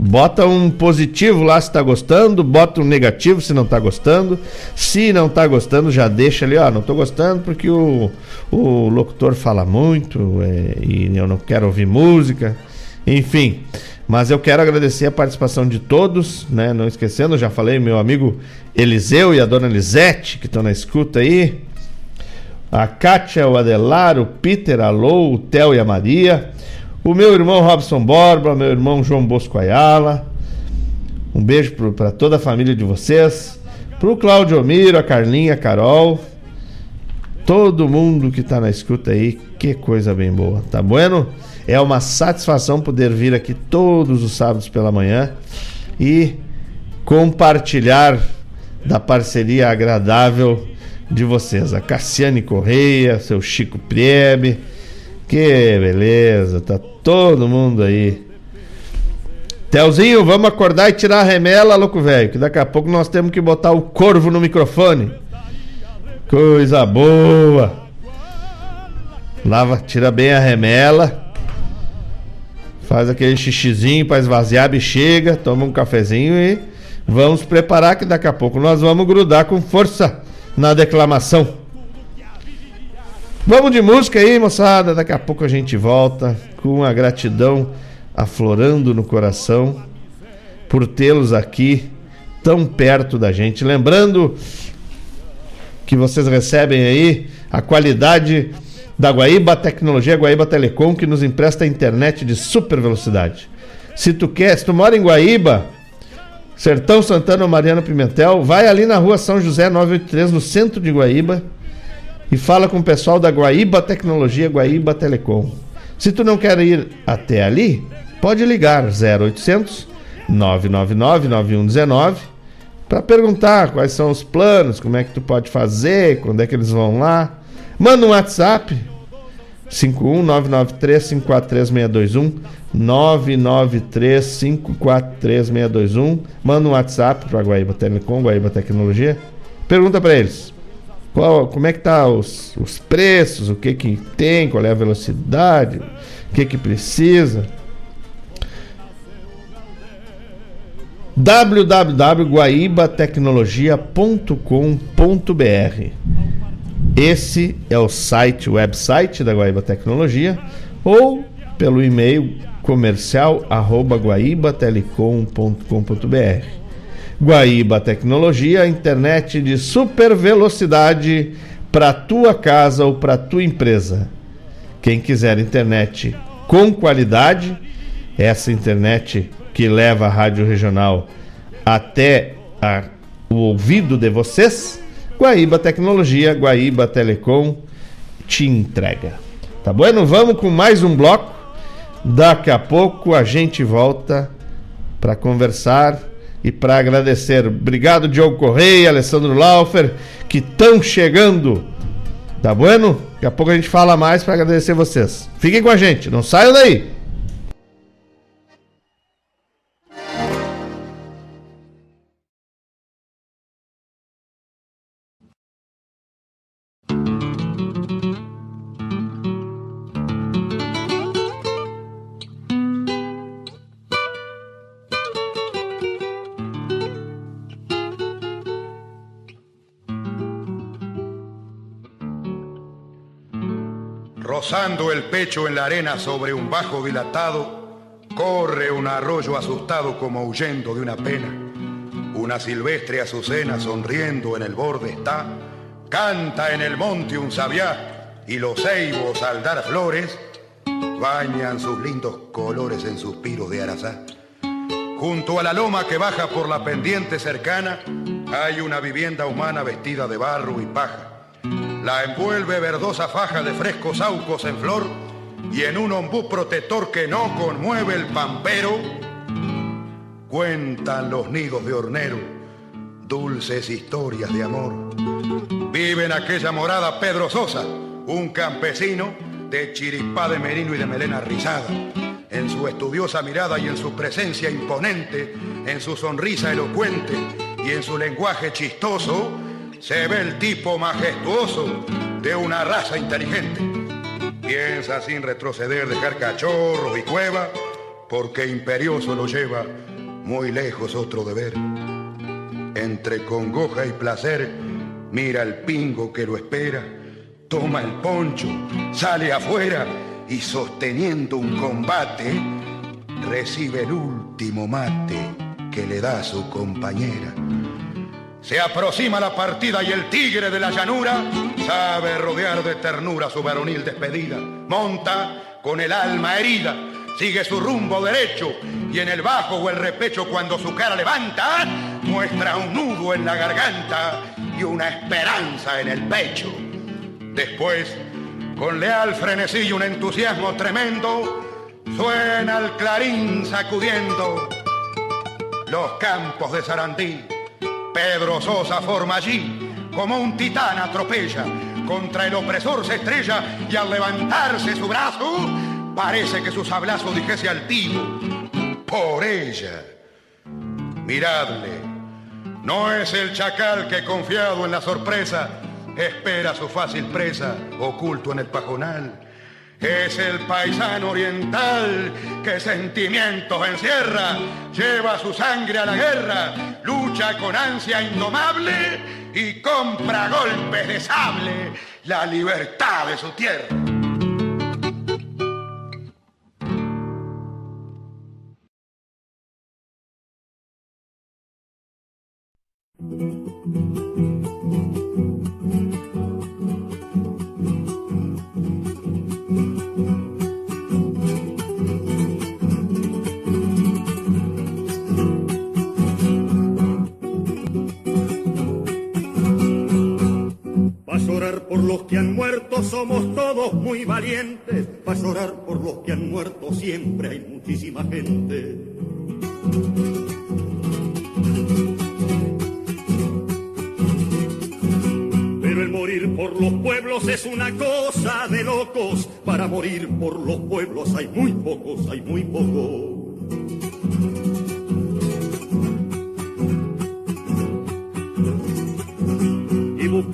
Bota um positivo lá se tá gostando, bota um negativo se não tá gostando. Se não tá gostando, já deixa ali, ó, não tô gostando porque o, o locutor fala muito é, e eu não quero ouvir música. Enfim, mas eu quero agradecer a participação de todos, né? Não esquecendo, já falei, meu amigo Eliseu e a dona Lisete, que estão na escuta aí. A Kátia, o Adelar, o Peter, a Lou, o Theo e a Maria o meu irmão Robson Borba, meu irmão João Bosco Ayala. Um beijo para toda a família de vocês. Pro Claudio Miro, a Carlinha, a Carol. todo mundo que está na escuta aí, que coisa bem boa, tá bueno? É uma satisfação poder vir aqui todos os sábados pela manhã e compartilhar da parceria agradável de vocês. A Cassiane Correia, seu Chico Priebe. Que beleza, tá todo mundo aí. Telzinho, vamos acordar e tirar a remela, louco velho, que daqui a pouco nós temos que botar o corvo no microfone. Coisa boa. Lava, tira bem a remela. Faz aquele xixizinho para esvaziar a bexiga, toma um cafezinho e vamos preparar que daqui a pouco nós vamos grudar com força na declamação. Vamos de música aí, moçada. Daqui a pouco a gente volta com a gratidão aflorando no coração por tê-los aqui tão perto da gente. Lembrando que vocês recebem aí a qualidade da Guaíba Tecnologia, Guaíba Telecom, que nos empresta internet de super velocidade. Se tu quer, se tu mora em Guaíba, Sertão Santana ou Mariana Pimentel, vai ali na rua São José 983, no centro de Guaíba, e fala com o pessoal da Guaíba Tecnologia, Guaíba Telecom. Se tu não quer ir até ali, pode ligar 0800 999 9119 para perguntar quais são os planos, como é que tu pode fazer, quando é que eles vão lá. Manda um WhatsApp 51993543621 993543621 Manda um WhatsApp para Guaíba Telecom, Guaíba Tecnologia. Pergunta para eles. Qual, como é que tá os, os preços, o que que tem, qual é a velocidade, o que que precisa. www.guaibatecnologia.com.br Esse é o site, o website da Guaíba Tecnologia ou pelo e-mail comercial arroba guaibatelecom.com.br Guaíba Tecnologia, internet de super velocidade para tua casa ou para tua empresa. Quem quiser internet com qualidade, essa internet que leva a rádio regional até a, o ouvido de vocês, Guaíba Tecnologia, Guaíba Telecom te entrega. Tá bueno? Vamos com mais um bloco. Daqui a pouco a gente volta para conversar e para agradecer. Obrigado, Diogo Correia, Alessandro Laufer, que estão chegando. Tá bueno? Daqui a pouco a gente fala mais para agradecer vocês. Fiquem com a gente, não saiam daí. Rozando el pecho en la arena sobre un bajo dilatado, corre un arroyo asustado como huyendo de una pena. Una silvestre azucena sonriendo en el borde está, canta en el monte un sabiá y los ceibos al dar flores bañan sus lindos colores en suspiros de arazá. Junto a la loma que baja por la pendiente cercana hay una vivienda humana vestida de barro y paja. La envuelve verdosa faja de frescos saucos en flor y en un ombú protector que no conmueve el pampero, cuentan los nidos de hornero dulces historias de amor. Vive en aquella morada Pedro Sosa, un campesino de chiripá de merino y de melena rizada. En su estudiosa mirada y en su presencia imponente, en su sonrisa elocuente y en su lenguaje chistoso, se ve el tipo majestuoso de una raza inteligente. Piensa sin retroceder dejar cachorros y cueva, porque imperioso lo lleva muy lejos otro deber. Entre congoja y placer, mira el pingo que lo espera, toma el poncho, sale afuera y sosteniendo un combate, recibe el último mate que le da su compañera. Se aproxima la partida y el tigre de la llanura sabe rodear de ternura su varonil despedida. Monta con el alma herida, sigue su rumbo derecho y en el bajo o el repecho cuando su cara levanta, muestra un nudo en la garganta y una esperanza en el pecho. Después, con leal frenesí y un entusiasmo tremendo, suena el clarín sacudiendo los campos de Sarandí. Pedro Sosa forma allí como un titán atropella, contra el opresor se estrella y al levantarse su brazo, parece que su sablazo dijese altivo, por ella. Miradle, no es el chacal que confiado en la sorpresa espera su fácil presa oculto en el pajonal. Es el paisano oriental que sentimientos encierra, lleva su sangre a la guerra, lucha con ansia indomable y compra golpes de sable la libertad de su tierra. Los que han muerto somos todos muy valientes. Pa' llorar por los que han muerto siempre hay muchísima gente. Pero el morir por los pueblos es una cosa de locos. Para morir por los pueblos hay muy pocos, hay muy pocos.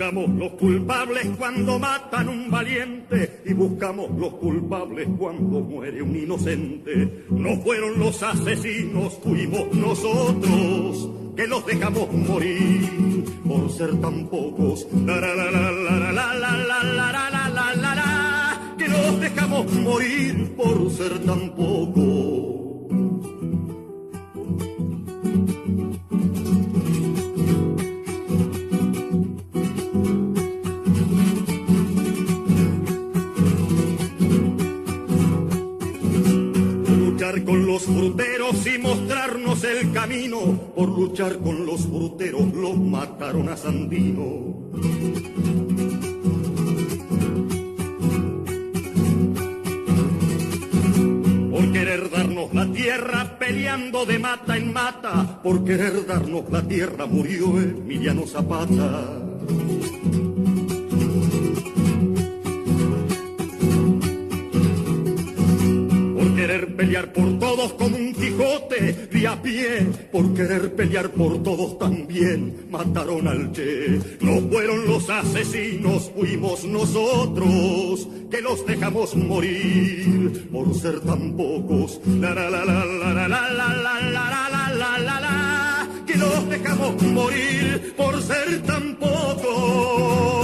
buscamos los culpables cuando matan un valiente y buscamos los culpables cuando muere un inocente. No fueron los asesinos, fuimos nosotros que los dejamos morir por ser tan pocos. Que los dejamos morir por ser tan pocos. Con los fruteros y mostrarnos el camino, por luchar con los fruteros los mataron a Sandino. Por querer darnos la tierra peleando de mata en mata, por querer darnos la tierra murió Emiliano Zapata. Pelear por todos como un Quijote de a pie, por querer pelear por todos también mataron al Che. No fueron los asesinos, fuimos nosotros que los dejamos morir por ser tan pocos. La la la la la la la la la la la la que los dejamos morir por ser tan pocos.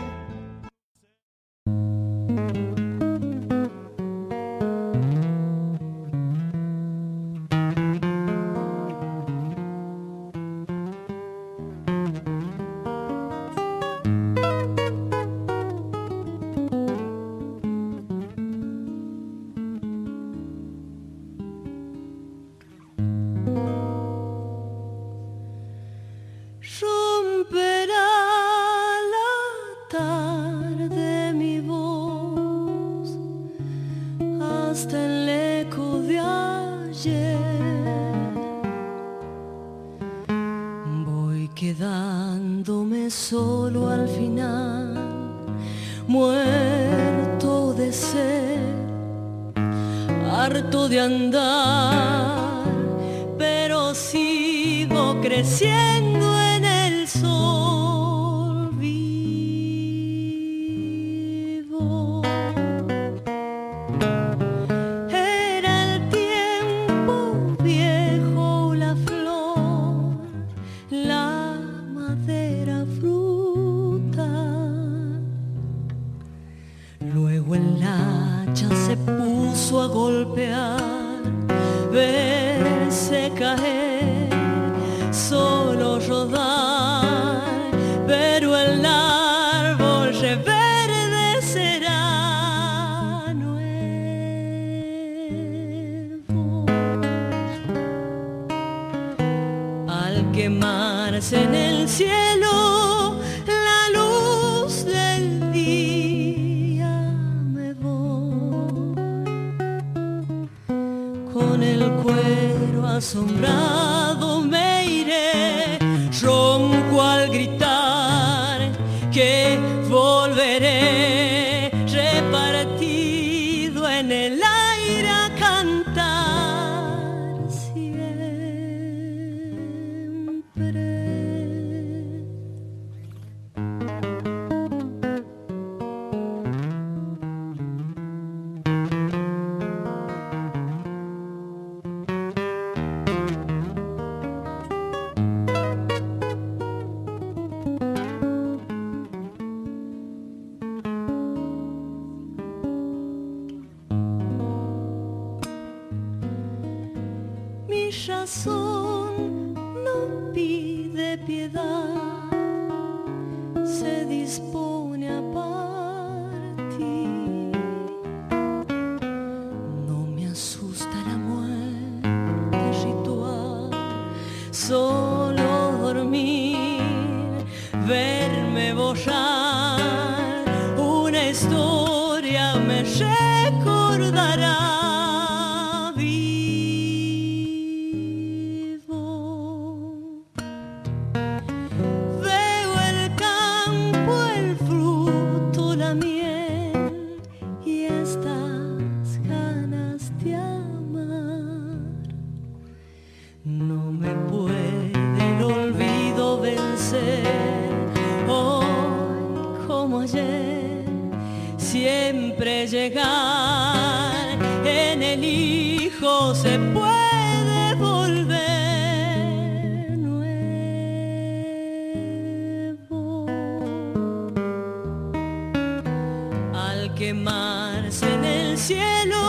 Quemarse en el cielo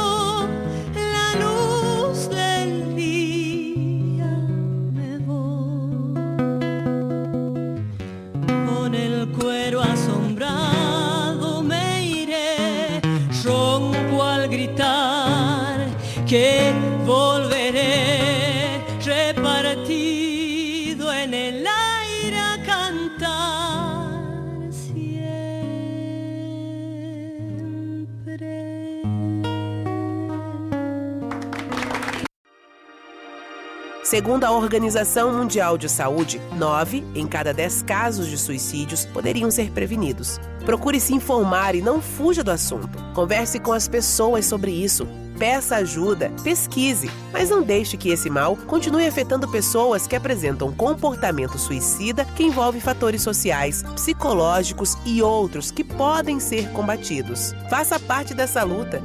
Segundo a Organização Mundial de Saúde, 9 em cada 10 casos de suicídios poderiam ser prevenidos. Procure se informar e não fuja do assunto. Converse com as pessoas sobre isso. Peça ajuda, pesquise, mas não deixe que esse mal continue afetando pessoas que apresentam comportamento suicida que envolve fatores sociais, psicológicos e outros que podem ser combatidos. Faça parte dessa luta.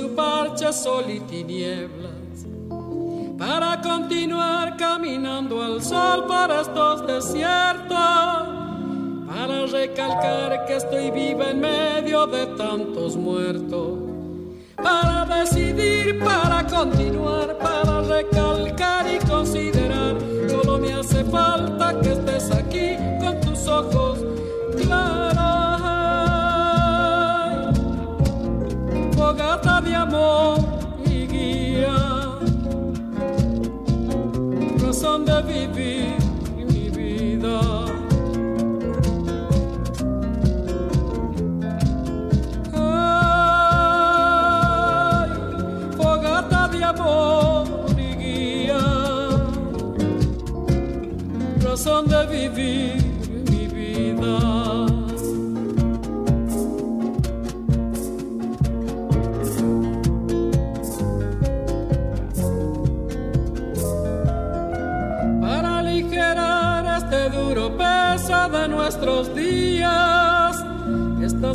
Su parche sol y tinieblas, para continuar caminando al sol para estos desiertos, para recalcar que estoy viva en medio de tantos muertos. Para decidir, para continuar,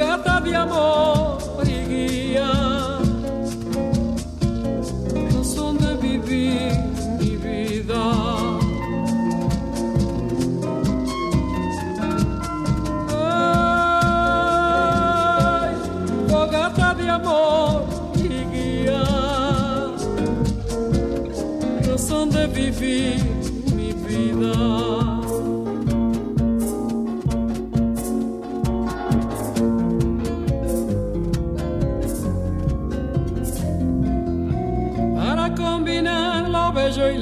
Fogata de amor y guía. Razón de vivir mi vida. Ay, fogata de amor y guía. Razón de vivir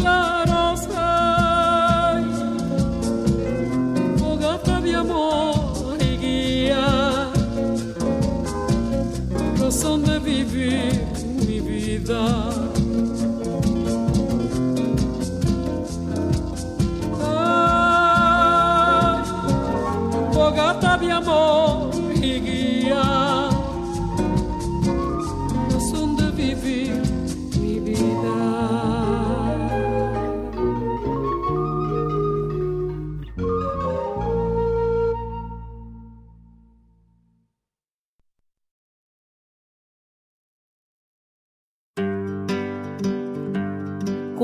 claros. Fogata de amor y guía, razón de vivir mi vida. Ay, fogata de amor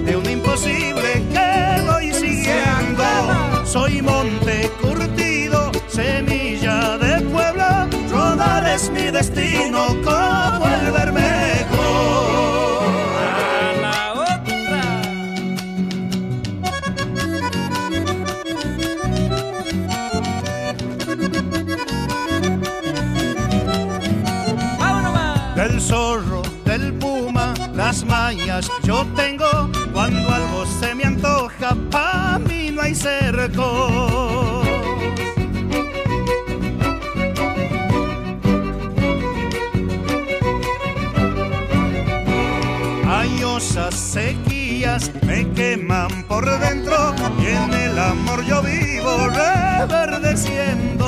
De un imposible que voy siguiendo. Soy por dentro y en el amor yo vivo reverdeciendo.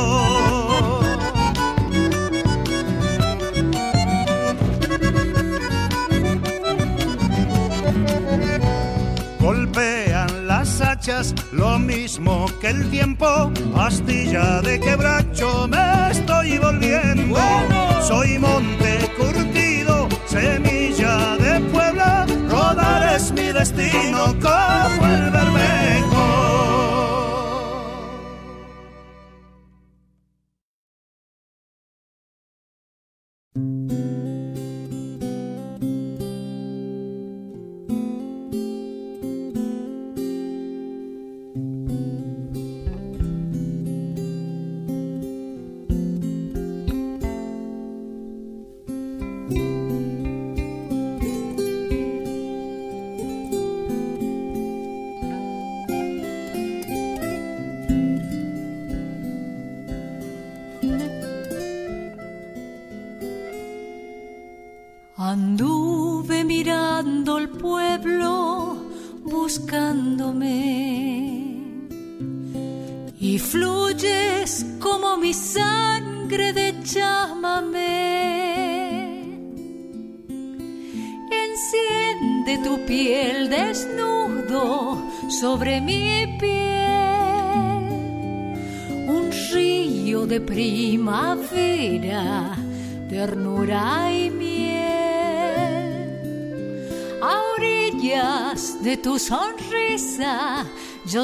Golpean las hachas lo mismo que el tiempo, astilla de quebracho, me estoy volviendo. Soy monte destino como el bermejo.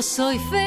Yo soy feliz.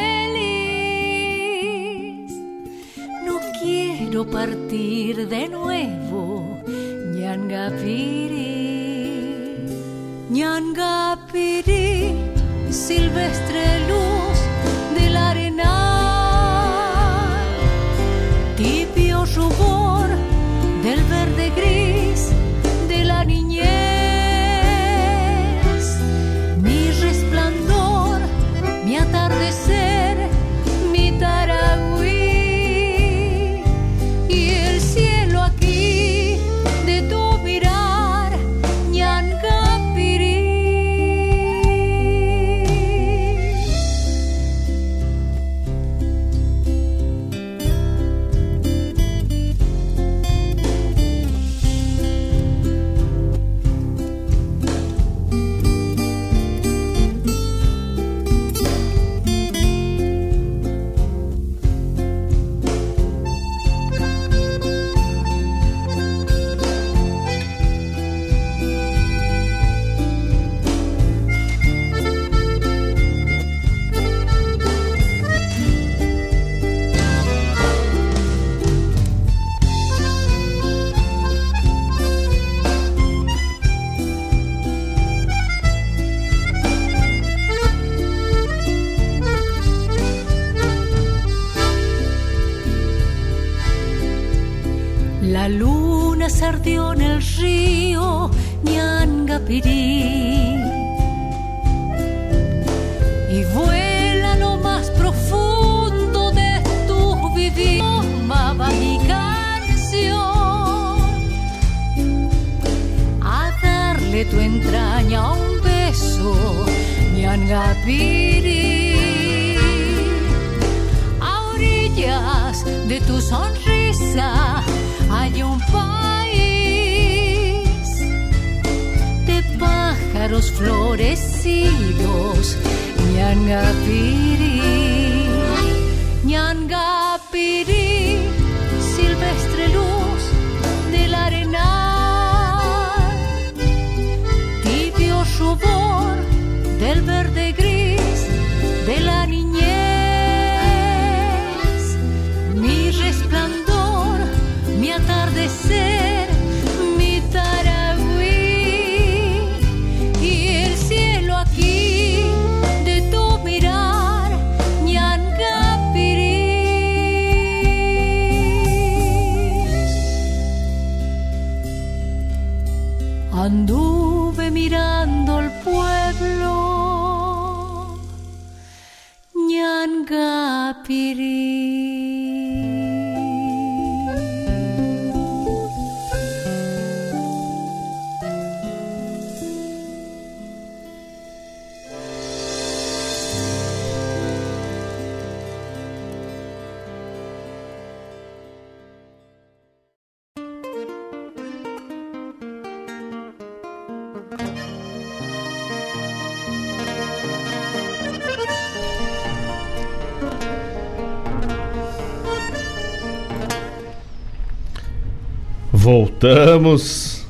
Voltamos.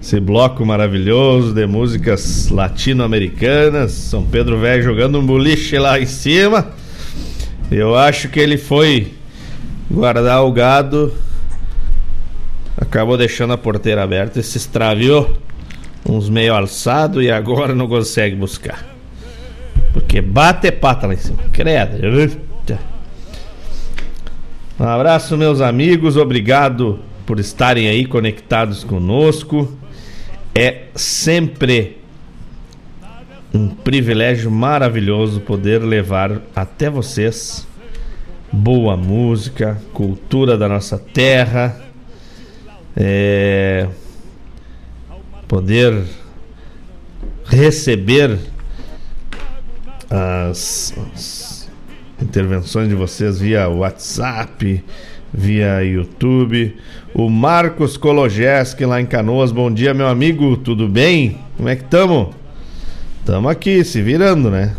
Esse bloco maravilhoso de músicas latino-americanas. São Pedro Velho jogando um boliche lá em cima. Eu acho que ele foi guardar o gado. Acabou deixando a porteira aberta e se extraviou. Uns meio alçado e agora não consegue buscar. Porque bate pata lá em cima. Credo. Um abraço, meus amigos. Obrigado por estarem aí conectados conosco. É sempre um privilégio maravilhoso poder levar até vocês boa música, cultura da nossa terra, é, poder receber as, as intervenções de vocês via WhatsApp, via YouTube. O Marcos Kologeski lá em Canoas. Bom dia, meu amigo. Tudo bem? Como é que tamo? Tamo aqui, se virando, né?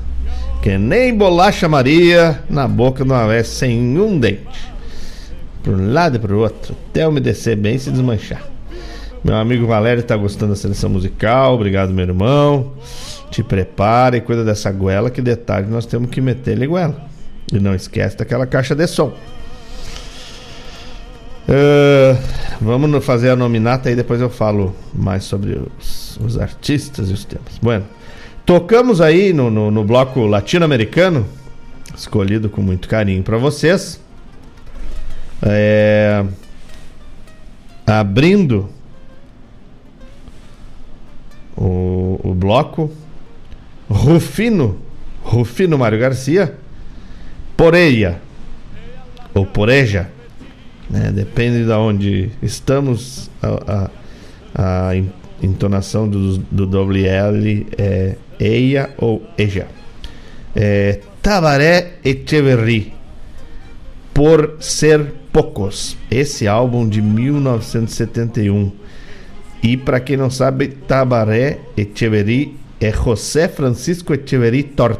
Que nem bolacha Maria na boca de uma vez sem um dente. Por um lado e pro outro. Até umedecer bem e se desmanchar. Meu amigo Valério tá gostando da seleção musical. Obrigado, meu irmão. Te prepara e cuida dessa goela que detalhe nós temos que meter-lhe goela. E não esquece daquela caixa de som. Uh, vamos fazer a nominata e depois eu falo mais sobre os, os artistas e os temas. Bueno, tocamos aí no, no, no bloco latino-americano, escolhido com muito carinho para vocês. É, abrindo o, o bloco, Rufino, Rufino Mário Garcia, Poreia, ou Poreja né? Depende de onde estamos, a, a, a entonação do, do WL é eia ou eja. É, Tabaré Echeverry, Por Ser Poucos, esse álbum de 1971. E para quem não sabe, Tabaré Echeverry é José Francisco Echeverry Tort,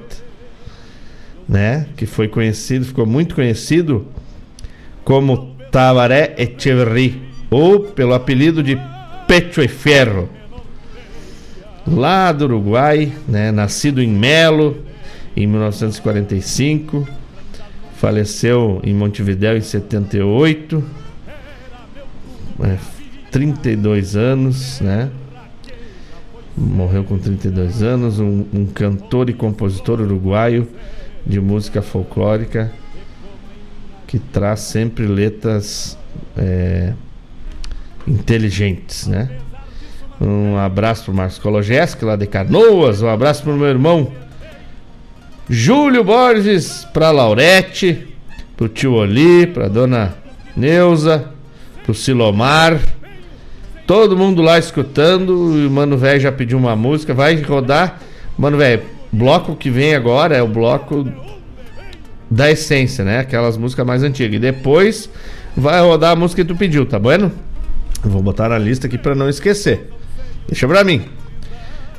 né? Que foi conhecido, ficou muito conhecido como Tabaré Echeverry, ou pelo apelido de Pecho e Ferro. Lá do Uruguai, né, nascido em Melo, em 1945, faleceu em Montevidéu em 78, é, 32 anos, né? Morreu com 32 anos, um, um cantor e compositor uruguaio de música folclórica que traz sempre letras é, inteligentes, né? Um abraço pro Marcos Kologeski, lá de Canoas. Um abraço pro meu irmão Júlio Borges, pra Laurete, pro tio Oli, pra dona Neuza, pro Silomar. Todo mundo lá escutando. O Mano Velho já pediu uma música. Vai rodar. Mano Velho, bloco que vem agora é o bloco da essência, né? Aquelas músicas mais antigas. E depois vai rodar a música que tu pediu, tá bueno? vou botar na lista aqui para não esquecer. Deixa pra mim.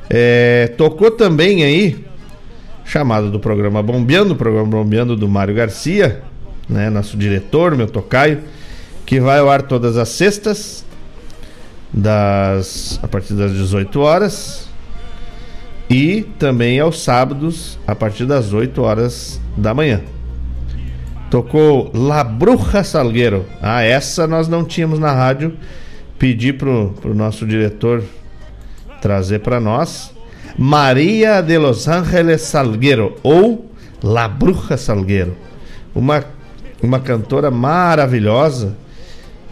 É, tocou também aí, chamado do programa Bombeando, o programa Bombeando do Mário Garcia, né? Nosso diretor, meu tocaio, que vai ao ar todas as sextas, das a partir das 18 horas. E também aos sábados, a partir das 8 horas da manhã. Tocou La Bruja Salgueiro. Ah, essa nós não tínhamos na rádio. Pedi pro, pro nosso diretor trazer para nós. Maria de Los Ángeles Salgueiro ou La Bruja Salgueiro. Uma, uma cantora maravilhosa.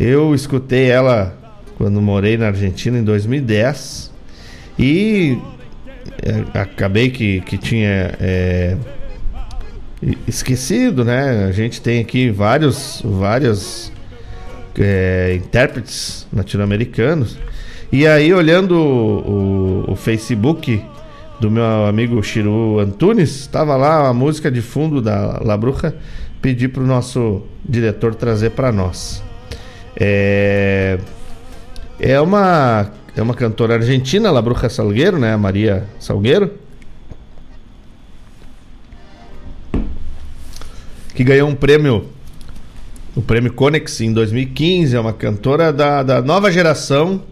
Eu escutei ela quando morei na Argentina em 2010 e é, acabei que, que tinha é, esquecido, né? A gente tem aqui vários, vários é, intérpretes latino-americanos. E aí, olhando o, o, Facebook do meu amigo Chiru Antunes, estava lá a música de fundo da La Bruja. Pedi para o nosso diretor trazer para nós. É, é uma é uma cantora argentina, La Bruja Salgueiro, né? Maria Salgueiro que ganhou um prêmio o prêmio Conex em 2015. É uma cantora da, da nova geração,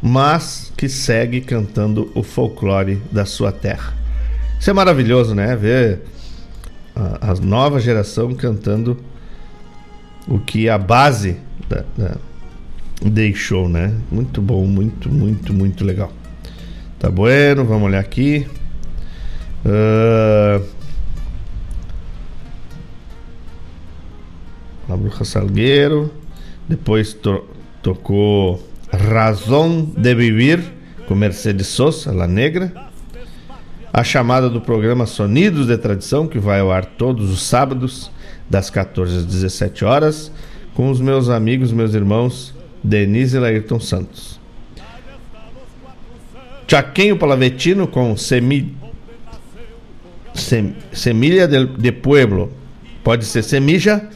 mas que segue cantando o folclore da sua terra. Isso é maravilhoso, né? Ver a, a nova geração cantando o que a base da, da, deixou, né? Muito bom, muito, muito, muito legal. Tá bueno, vamos olhar aqui. Uh... A Bruxa Salgueiro. Depois to tocou Razão de Vivir com Mercedes Sosa, La Negra. A chamada do programa Sonidos de Tradição, que vai ao ar todos os sábados, das 14 às 17 horas, com os meus amigos, meus irmãos, Denise e Laírton Santos. Chaquenho Palavetino com semi, sem, Semilha de, de Pueblo. Pode ser semija,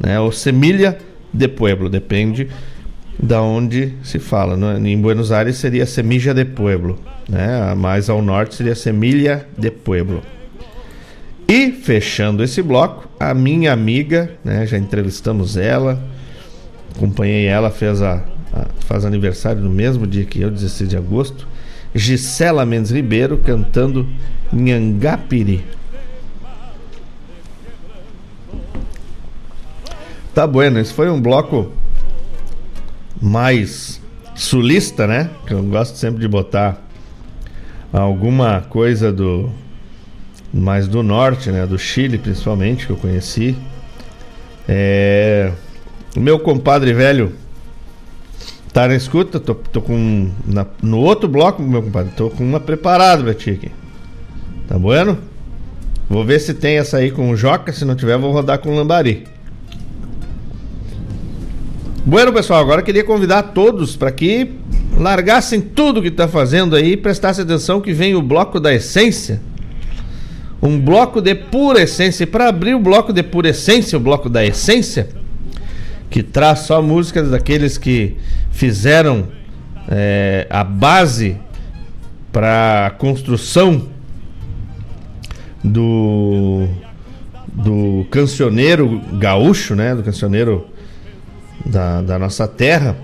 né? Ou semilha de Pueblo, depende da onde se fala. Né? Em Buenos Aires seria Semilla de Pueblo, né? Mais ao norte seria Semilha de Pueblo. E fechando esse bloco, a minha amiga, né? Já entrevistamos ela, acompanhei ela, fez a, a faz aniversário no mesmo dia que eu, 16 de agosto. Gisela Mendes Ribeiro cantando Nhangapiri. Tá bueno, esse foi um bloco mais sulista, né? Que eu gosto sempre de botar alguma coisa do mais do norte, né? Do Chile, principalmente, que eu conheci. É... O meu compadre velho Tá na escuta? Tô, tô com. Na, no outro bloco, meu compadre, tô com uma preparada pra ti aqui. Tá bueno? Vou ver se tem essa aí com o Joca. Se não tiver, vou rodar com o Lambari. Bueno, pessoal, agora queria convidar todos para que largassem tudo que tá fazendo aí e prestassem atenção que vem o bloco da essência. Um bloco de pura essência. Para abrir o bloco de pura essência, o bloco da essência, que traz só músicas daqueles que fizeram é, a base para a construção do do cancioneiro gaúcho, né, do cancioneiro da, da nossa terra.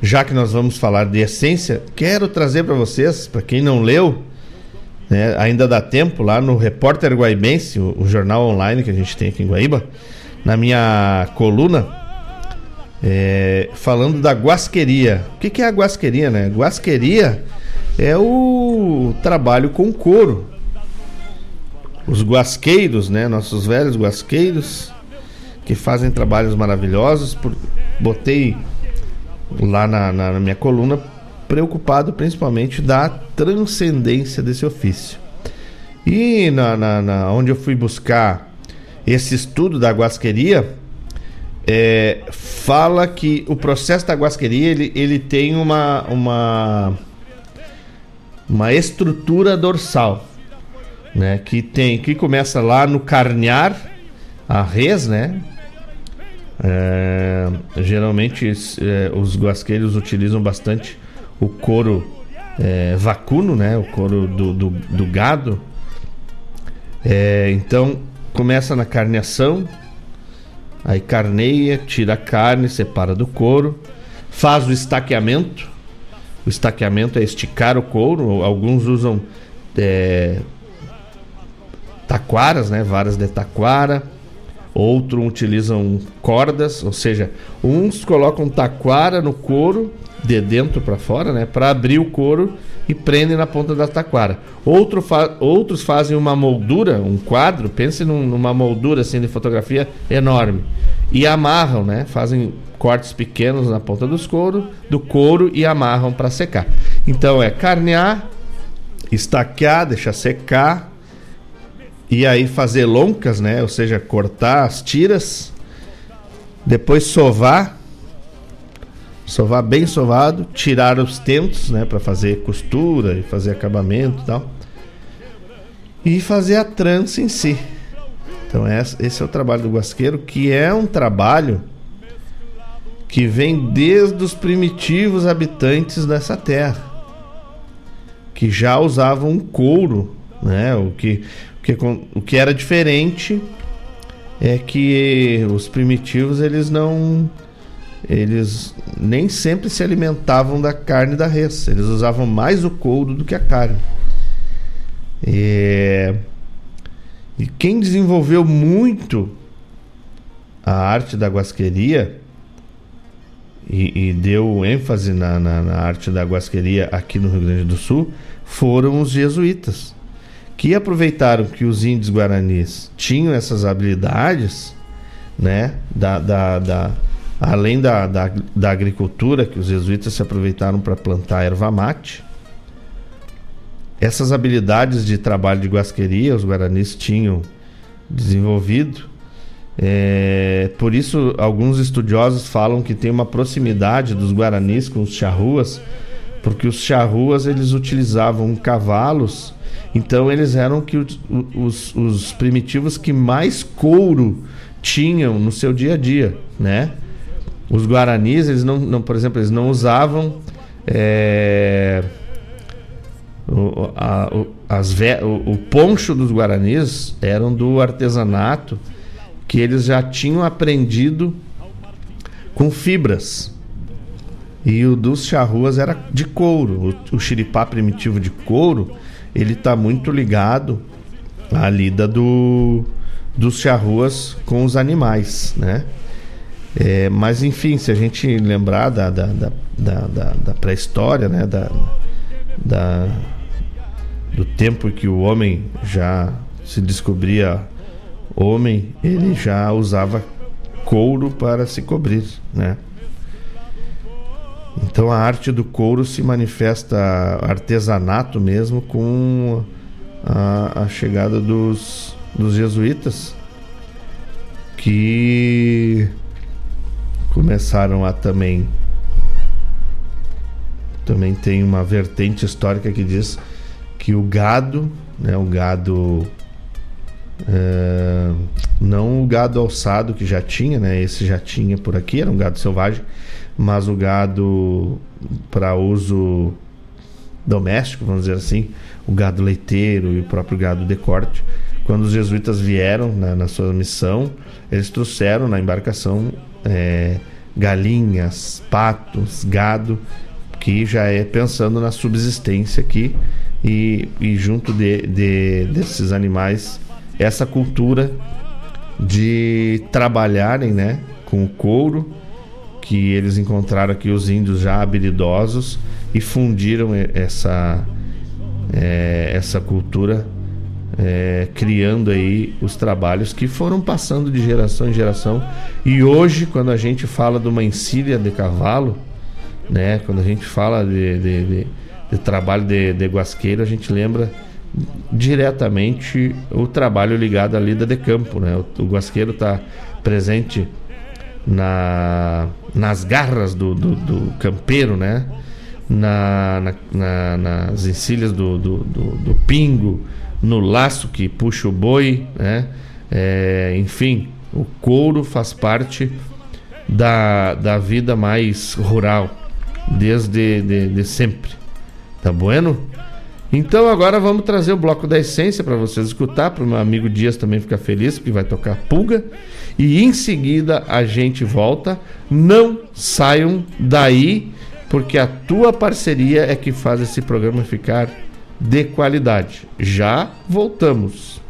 Já que nós vamos falar de essência, quero trazer para vocês, para quem não leu, né, ainda dá tempo lá no Repórter Guaibense, o, o jornal online que a gente tem aqui em Guaíba, na minha coluna é, falando da guasqueria. O que, que é a guasqueria, né? Guasqueria é o trabalho com couro. Os guasqueiros, né? Nossos velhos guasqueiros que fazem trabalhos maravilhosos. Por... Botei lá na, na, na minha coluna preocupado principalmente da transcendência desse ofício. E na, na, na, onde eu fui buscar esse estudo da guasqueria, é, fala que o processo da guasqueria ele, ele tem uma, uma, uma estrutura dorsal, né? Que tem que começa lá no carnear a res, né? É, geralmente é, os guasqueiros utilizam bastante o couro é, vacuno, né? O couro do, do, do gado. É, então começa na carneação, Aí carneia, tira a carne, separa do couro, faz o estaqueamento. O estaqueamento é esticar o couro. Alguns usam é, taquaras, né? Varas de taquara. Outros utilizam cordas, ou seja, uns colocam taquara no couro de dentro para fora, né? Para abrir o couro e prendem na ponta da taquara. Outro fa outros fazem uma moldura, um quadro, pense num, numa moldura assim de fotografia enorme. E amarram, né? Fazem cortes pequenos na ponta dos couro, do couro e amarram para secar. Então é carnear, estaquear, deixar secar e aí fazer loncas, né? Ou seja, cortar as tiras, depois sovar sovar bem sovado, tirar os tentos, né, para fazer costura e fazer acabamento e tal. E fazer a trança em si. Então esse é o trabalho do guasqueiro, que é um trabalho que vem desde os primitivos habitantes dessa terra, que já usavam couro, né, o que, que, o que era diferente é que os primitivos eles não eles nem sempre se alimentavam da carne da res, eles usavam mais o couro do que a carne. E, quem desenvolveu muito a arte da guasqueria e, e deu ênfase na, na, na, arte da guasqueria aqui no Rio Grande do Sul foram os jesuítas, que aproveitaram que os índios guaranis tinham essas habilidades, né, da, da, da além da, da, da, agricultura, que os jesuítas se aproveitaram para plantar erva mate, essas habilidades de trabalho de guasqueria os guaranis tinham desenvolvido. É, por isso, alguns estudiosos falam que tem uma proximidade dos guaranis com os charruas, porque os charruas eles utilizavam cavalos, então eles eram que os, os, os primitivos que mais couro tinham no seu dia a dia, né? Os guaranis, eles não, não por exemplo, eles não usavam é, o, a, o, as, o, o poncho dos guaranis eram do artesanato que eles já tinham aprendido com fibras. E o dos charruas era de couro. O, o xiripá primitivo de couro, ele está muito ligado à lida do, dos charruas com os animais, né? É, mas enfim, se a gente lembrar da, da, da, da, da pré-história, né? Da, da, do tempo que o homem já se descobria homem, ele já usava couro para se cobrir, né? Então a arte do couro se manifesta artesanato mesmo com a, a chegada dos, dos jesuítas que começaram a também também tem uma vertente histórica que diz que o gado, né, o gado é, não o gado alçado que já tinha, né? Esse já tinha por aqui, era um gado selvagem, mas o gado para uso doméstico, vamos dizer assim, o gado leiteiro e o próprio gado de corte. Quando os jesuítas vieram na, na sua missão, eles trouxeram na embarcação é, galinhas, patos, gado, que já é pensando na subsistência aqui e, e junto de, de, desses animais essa cultura de trabalharem né, com o couro, que eles encontraram aqui os índios já habilidosos e fundiram essa, é, essa cultura, é, criando aí os trabalhos que foram passando de geração em geração. E hoje, quando a gente fala de uma encilha de cavalo, né, quando a gente fala de, de, de, de trabalho de, de guasqueiro, a gente lembra diretamente o trabalho ligado à lida de campo. Né? O, o guasqueiro está presente na, nas garras do, do, do campeiro, né? Na, na, na, nas encilhas do, do, do, pingo, no laço que puxa o boi, né? É, enfim, o couro faz parte da, da vida mais rural, desde de, de sempre. Tá bueno? Então agora vamos trazer o bloco da essência para vocês escutar, para o meu amigo Dias também ficar feliz, porque vai tocar pulga. E em seguida a gente volta. Não saiam daí, porque a tua parceria é que faz esse programa ficar de qualidade. Já voltamos.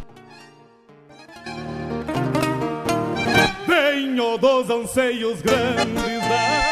Venho dos anseios grandes da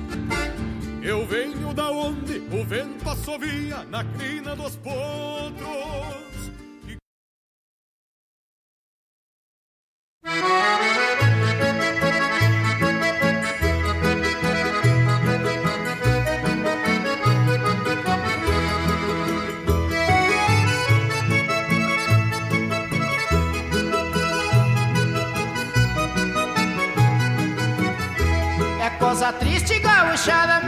O vento assovia na crina dos potros. É coisa triste, gauchada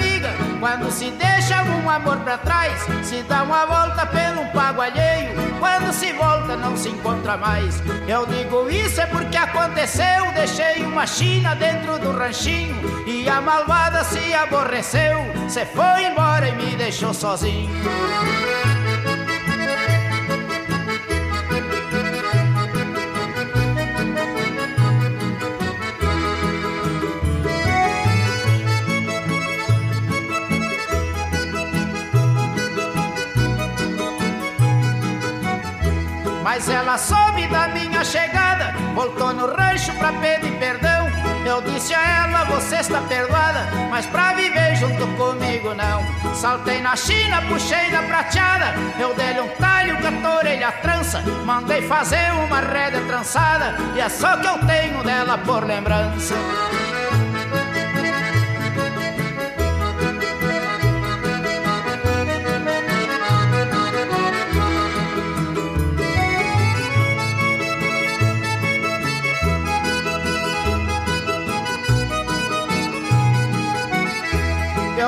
quando se deixa um amor pra trás, se dá uma volta pelo pago alheio, quando se volta não se encontra mais. Eu digo isso é porque aconteceu, deixei uma china dentro do ranchinho e a malvada se aborreceu, se foi embora e me deixou sozinho. Mas ela soube da minha chegada, voltou no rancho pra pedir perdão. Eu disse a ela, você está perdoada, mas pra viver junto comigo não. Saltei na China, puxei na prateada, eu dei-lhe um talho com a orelha trança. Mandei fazer uma rédea trançada, e é só que eu tenho dela por lembrança.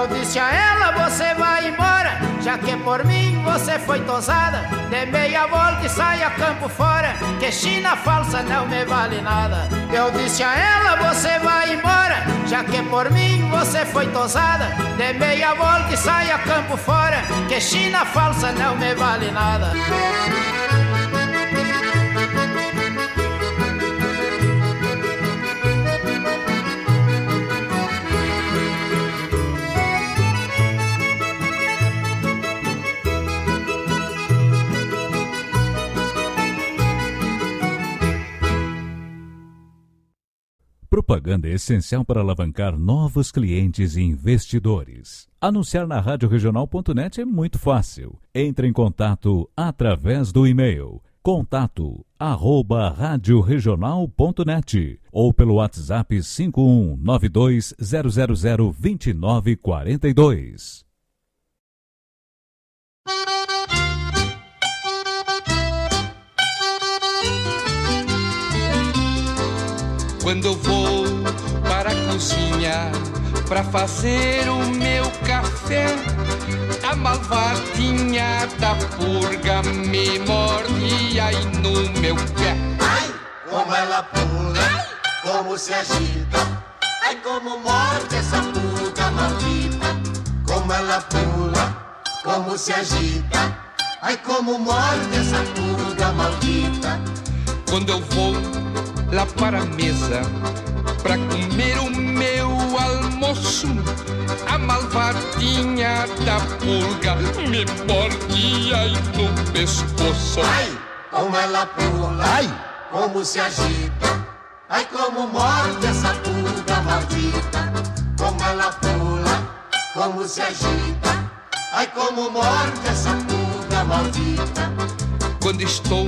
Eu disse a ela, você vai embora, já que por mim você foi tosada. Dê meia volta e saia campo fora, que China falsa não me vale nada. Eu disse a ela, você vai embora, já que por mim você foi tosada. Dê meia volta e saia campo fora, que China falsa não me vale nada. Propaganda é essencial para alavancar novos clientes e investidores. Anunciar na radioregional.net é muito fácil. Entre em contato através do e-mail contato arroba radioregional.net ou pelo WhatsApp 51920002942. Quando eu vou para a cozinha para fazer o meu café, a malvadinha da purga me morde aí no meu pé. Ai, como ela pula, como se agita. Ai, como morde essa pulga maldita. Como ela pula, como se agita. Ai, como morde essa pulga maldita. Quando eu vou lá para a mesa para comer o meu almoço, a malvadinha da pulga me morde aí no pescoço. Ai, como ela pula, ai, como se agita. Ai, como morde essa pulga maldita. Como ela pula, como se agita. Ai, como morde essa pulga maldita. Quando estou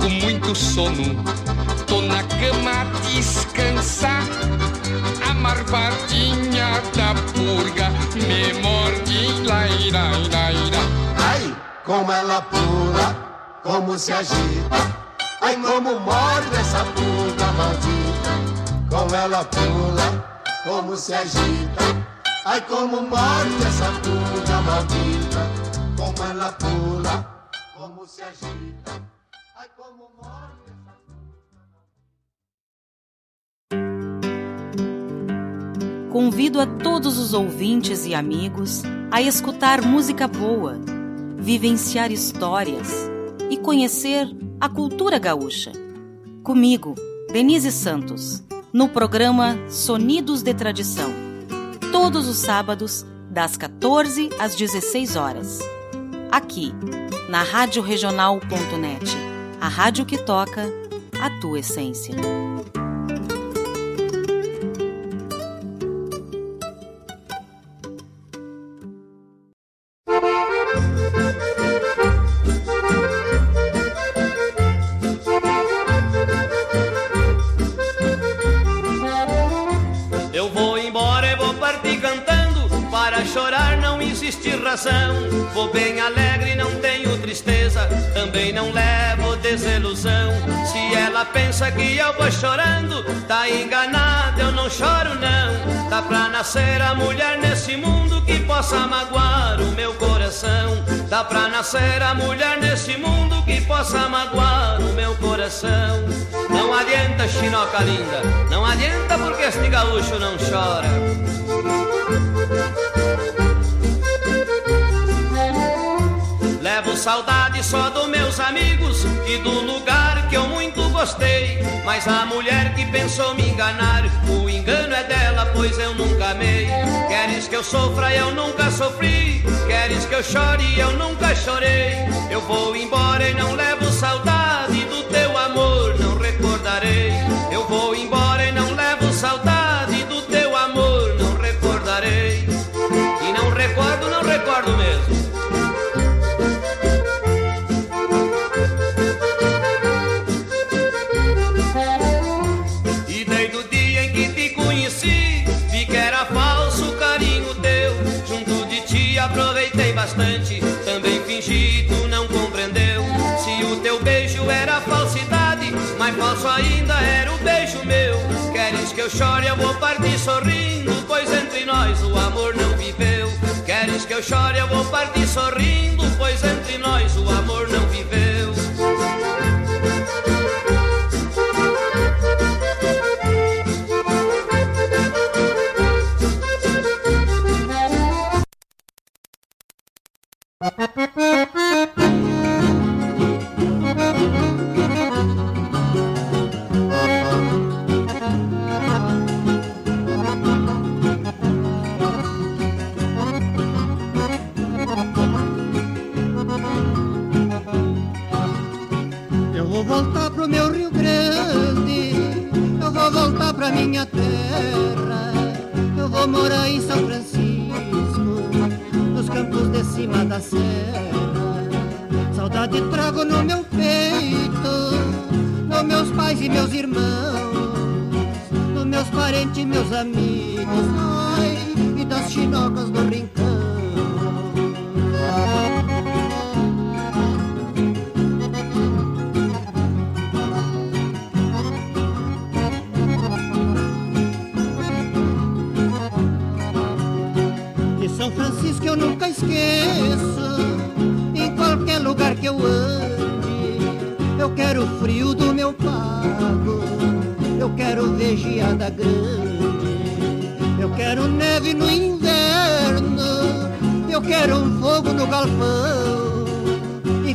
com muito sono, tô na cama a descansar. A marvadinha da purga me morde, laira, laira. Ai, como ela pula, como se agita. Ai, como morde essa pulga maldita. Como ela pula, como se agita. Ai, como morde essa pulga maldita. Como ela pula, como se agita. Convido a todos os ouvintes e amigos a escutar música boa, vivenciar histórias e conhecer a cultura gaúcha. Comigo, Denise Santos, no programa Sonidos de Tradição, todos os sábados, das 14 às 16 horas. Aqui, na Rádio Regional.net, a rádio que toca a tua essência. Pensa que eu vou chorando, tá enganada, eu não choro não. Dá pra nascer a mulher nesse mundo que possa magoar o meu coração. Dá pra nascer a mulher nesse mundo que possa magoar o meu coração. Não adianta, chinoca linda, não adianta porque este gaúcho não chora. Levo saudade só dos meus amigos e do lugar que eu muito gostei. Mas a mulher que pensou me enganar, o engano é dela, pois eu nunca amei. Queres que eu sofra, eu nunca sofri. Queres que eu chore, eu nunca chorei. Eu vou embora e não levo saudade do teu amor, não recordarei. Eu vou embora chore, eu vou partir sorrindo, pois entre nós o amor não viveu. Queres que eu chore, eu vou partir sorrindo, pois entre nós o amor não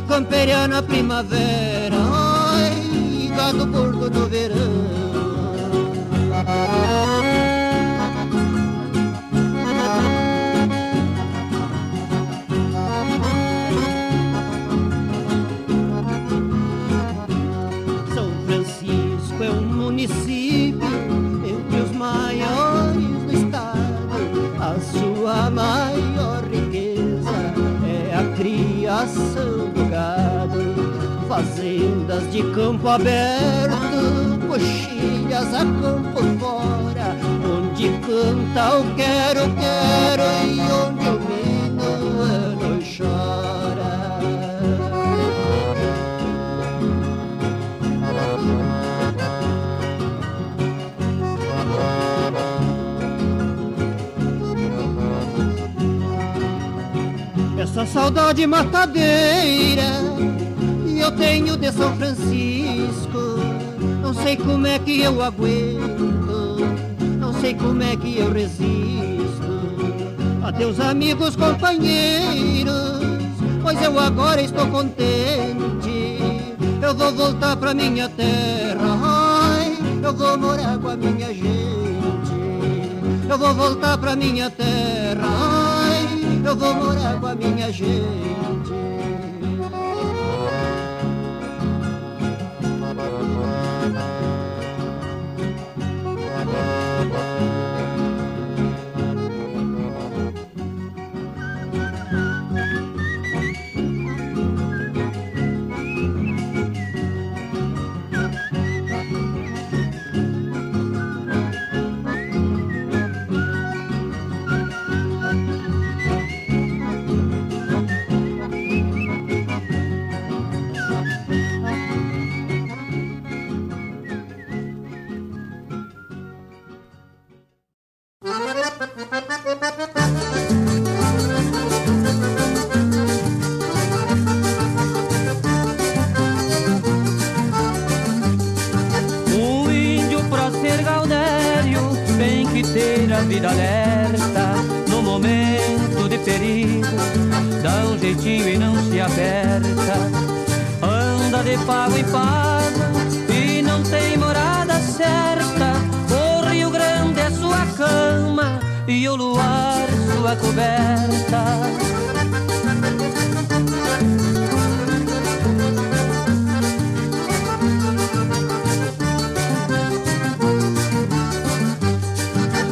camperiana primavera, ai, gato gordo no verão. São Francisco é um município entre os maiores do estado, a sua mãe. Gado, fazendas de campo aberto, coxilhas a campo fora, onde canta o quero, quero e onde Essa saudade matadeira e eu tenho de São Francisco. Não sei como é que eu aguento, não sei como é que eu resisto. Adeus, amigos, companheiros, pois eu agora estou contente. Eu vou voltar pra minha terra, ai, eu vou morar com a minha gente. Eu vou voltar pra minha terra, eu vou morar com a minha gente.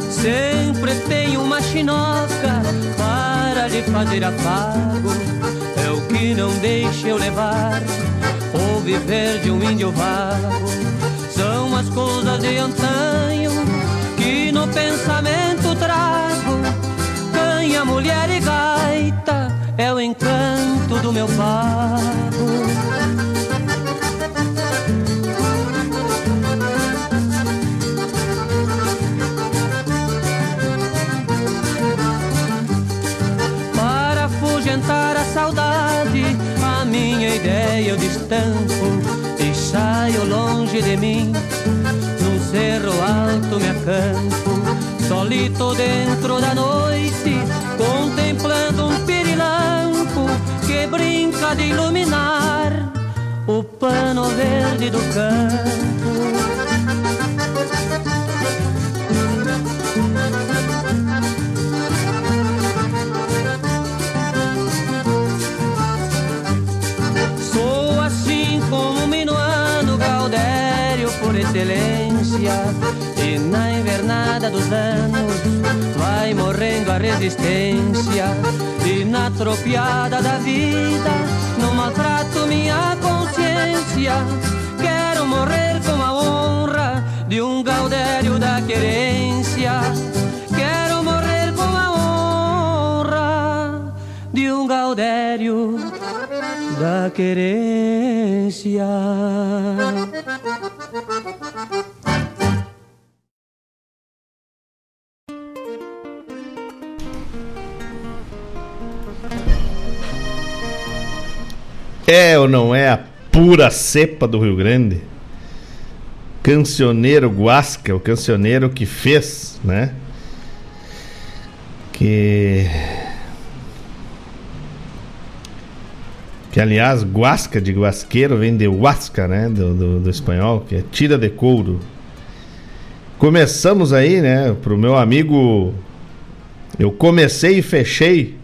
Sempre tem uma chinoca para lhe fazer afago. É o que não deixa eu levar ou viver de um índio vago. São as coisas de antanho que no pensamento trago. Mulher e gaita é o encanto do meu. Para afugentar a saudade, a minha ideia eu destampo saio longe de mim. Num cerro alto me acampo, solito dentro da noite, brinca de iluminar o pano verde do campo. Assim excelência E na invernada dos anos vai morrendo a resistência E na tropiada da vida não maltrato minha consciência Quero morrer com a honra de um gaudério da querência Quero morrer com a honra de um gaudério da querência. É ou não é a pura cepa do Rio Grande? Cancioneiro Guasca, o cancioneiro que fez, né? Que. Que aliás, guasca de guasqueiro vem de huasca, né? Do, do, do espanhol, que é tira de couro. Começamos aí, né? Pro meu amigo. Eu comecei e fechei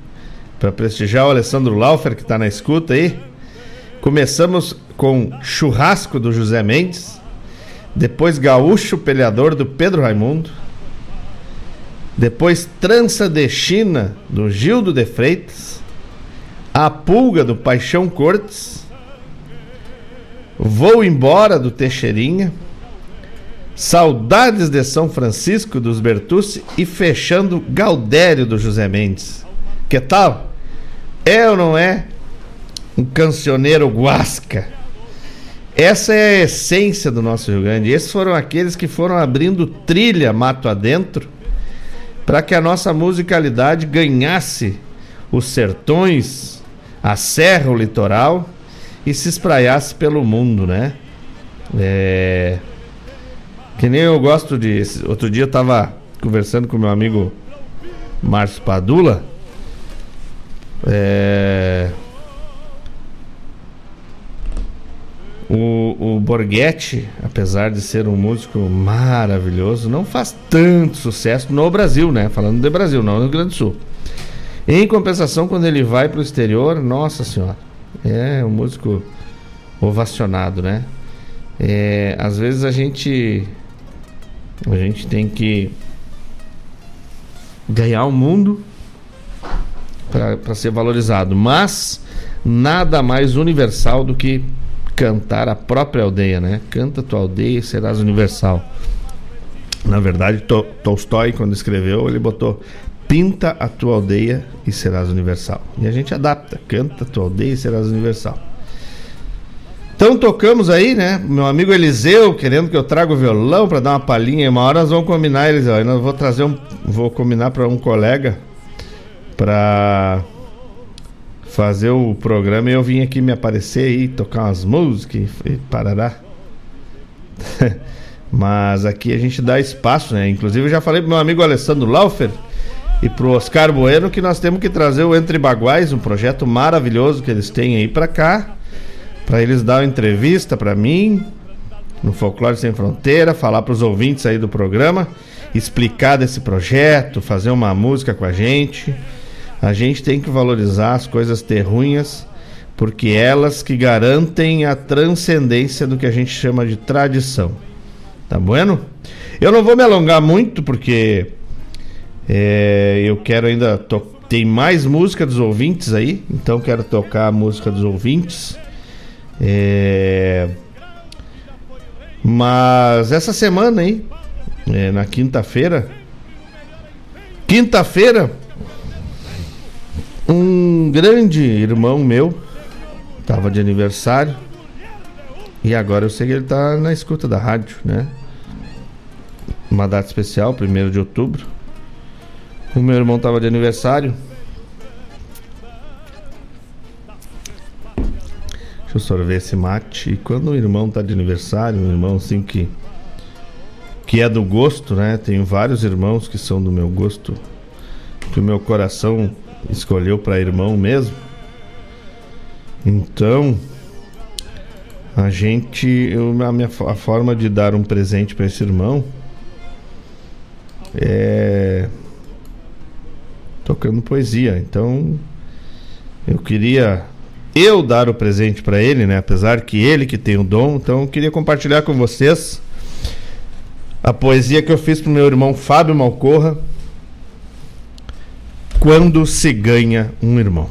para prestigiar o Alessandro Laufer, que tá na escuta aí. Começamos com Churrasco do José Mendes, depois Gaúcho Peleador do Pedro Raimundo, depois Trança de China do Gildo de Freitas, A Pulga do Paixão Cortes, Vou Embora do Teixeirinha, Saudades de São Francisco dos Bertucci e fechando Gaudério do José Mendes. Que tal? É ou não é um cancioneiro guasca? Essa é a essência do nosso Rio Grande. Esses foram aqueles que foram abrindo trilha mato adentro para que a nossa musicalidade ganhasse os sertões, a serra, o litoral e se espraiasse pelo mundo, né? É... Que nem eu gosto de. Outro dia eu tava conversando com meu amigo Márcio Padula. É. O, o Borghetti, apesar de ser um músico maravilhoso, não faz tanto sucesso no Brasil, né? Falando de Brasil, não no Rio Grande do Sul. Em compensação, quando ele vai para o exterior, nossa senhora, é um músico ovacionado, né? É, às vezes a gente a gente tem que ganhar o mundo para ser valorizado, mas nada mais universal do que cantar a própria aldeia, né? Canta tua aldeia e serás universal. Na verdade, to Tolstói, quando escreveu, ele botou pinta a tua aldeia e serás universal. E a gente adapta, canta a tua aldeia e serás universal. Então tocamos aí, né? Meu amigo Eliseu querendo que eu traga o violão para dar uma palhinha. Uma hora nós vamos combinar, Eliseu. Nós vou trazer um, vou combinar para um colega para fazer o programa e eu vim aqui me aparecer aí, tocar umas músicas e parará. (laughs) Mas aqui a gente dá espaço, né? Inclusive eu já falei pro meu amigo Alessandro Laufer e pro Oscar Bueno que nós temos que trazer o Entre Baguais, um projeto maravilhoso que eles têm aí para cá para eles dar uma entrevista para mim no Folclore Sem Fronteira, falar para os ouvintes aí do programa, explicar desse projeto, fazer uma música com a gente. A gente tem que valorizar as coisas terruinhas, porque elas que garantem a transcendência do que a gente chama de tradição. Tá bueno? Eu não vou me alongar muito, porque é, eu quero ainda. Tem mais música dos ouvintes aí, então quero tocar a música dos ouvintes. É... Mas essa semana aí, é, na quinta-feira, quinta-feira, um grande irmão meu estava de aniversário e agora eu sei que ele está na escuta da rádio, né? Uma data especial, 1 de outubro. O meu irmão estava de aniversário Deixa eu sorver esse mate. E quando o irmão tá de aniversário, um irmão assim que. que é do gosto, né? Tenho vários irmãos que são do meu gosto. Que o meu coração escolheu para irmão mesmo. Então. A gente. Eu, a minha a forma de dar um presente para esse irmão. É. Tocando poesia. Então. Eu queria eu dar o presente para ele, né? Apesar que ele que tem o dom, então eu queria compartilhar com vocês a poesia que eu fiz pro meu irmão Fábio Malcorra. Quando se ganha um irmão.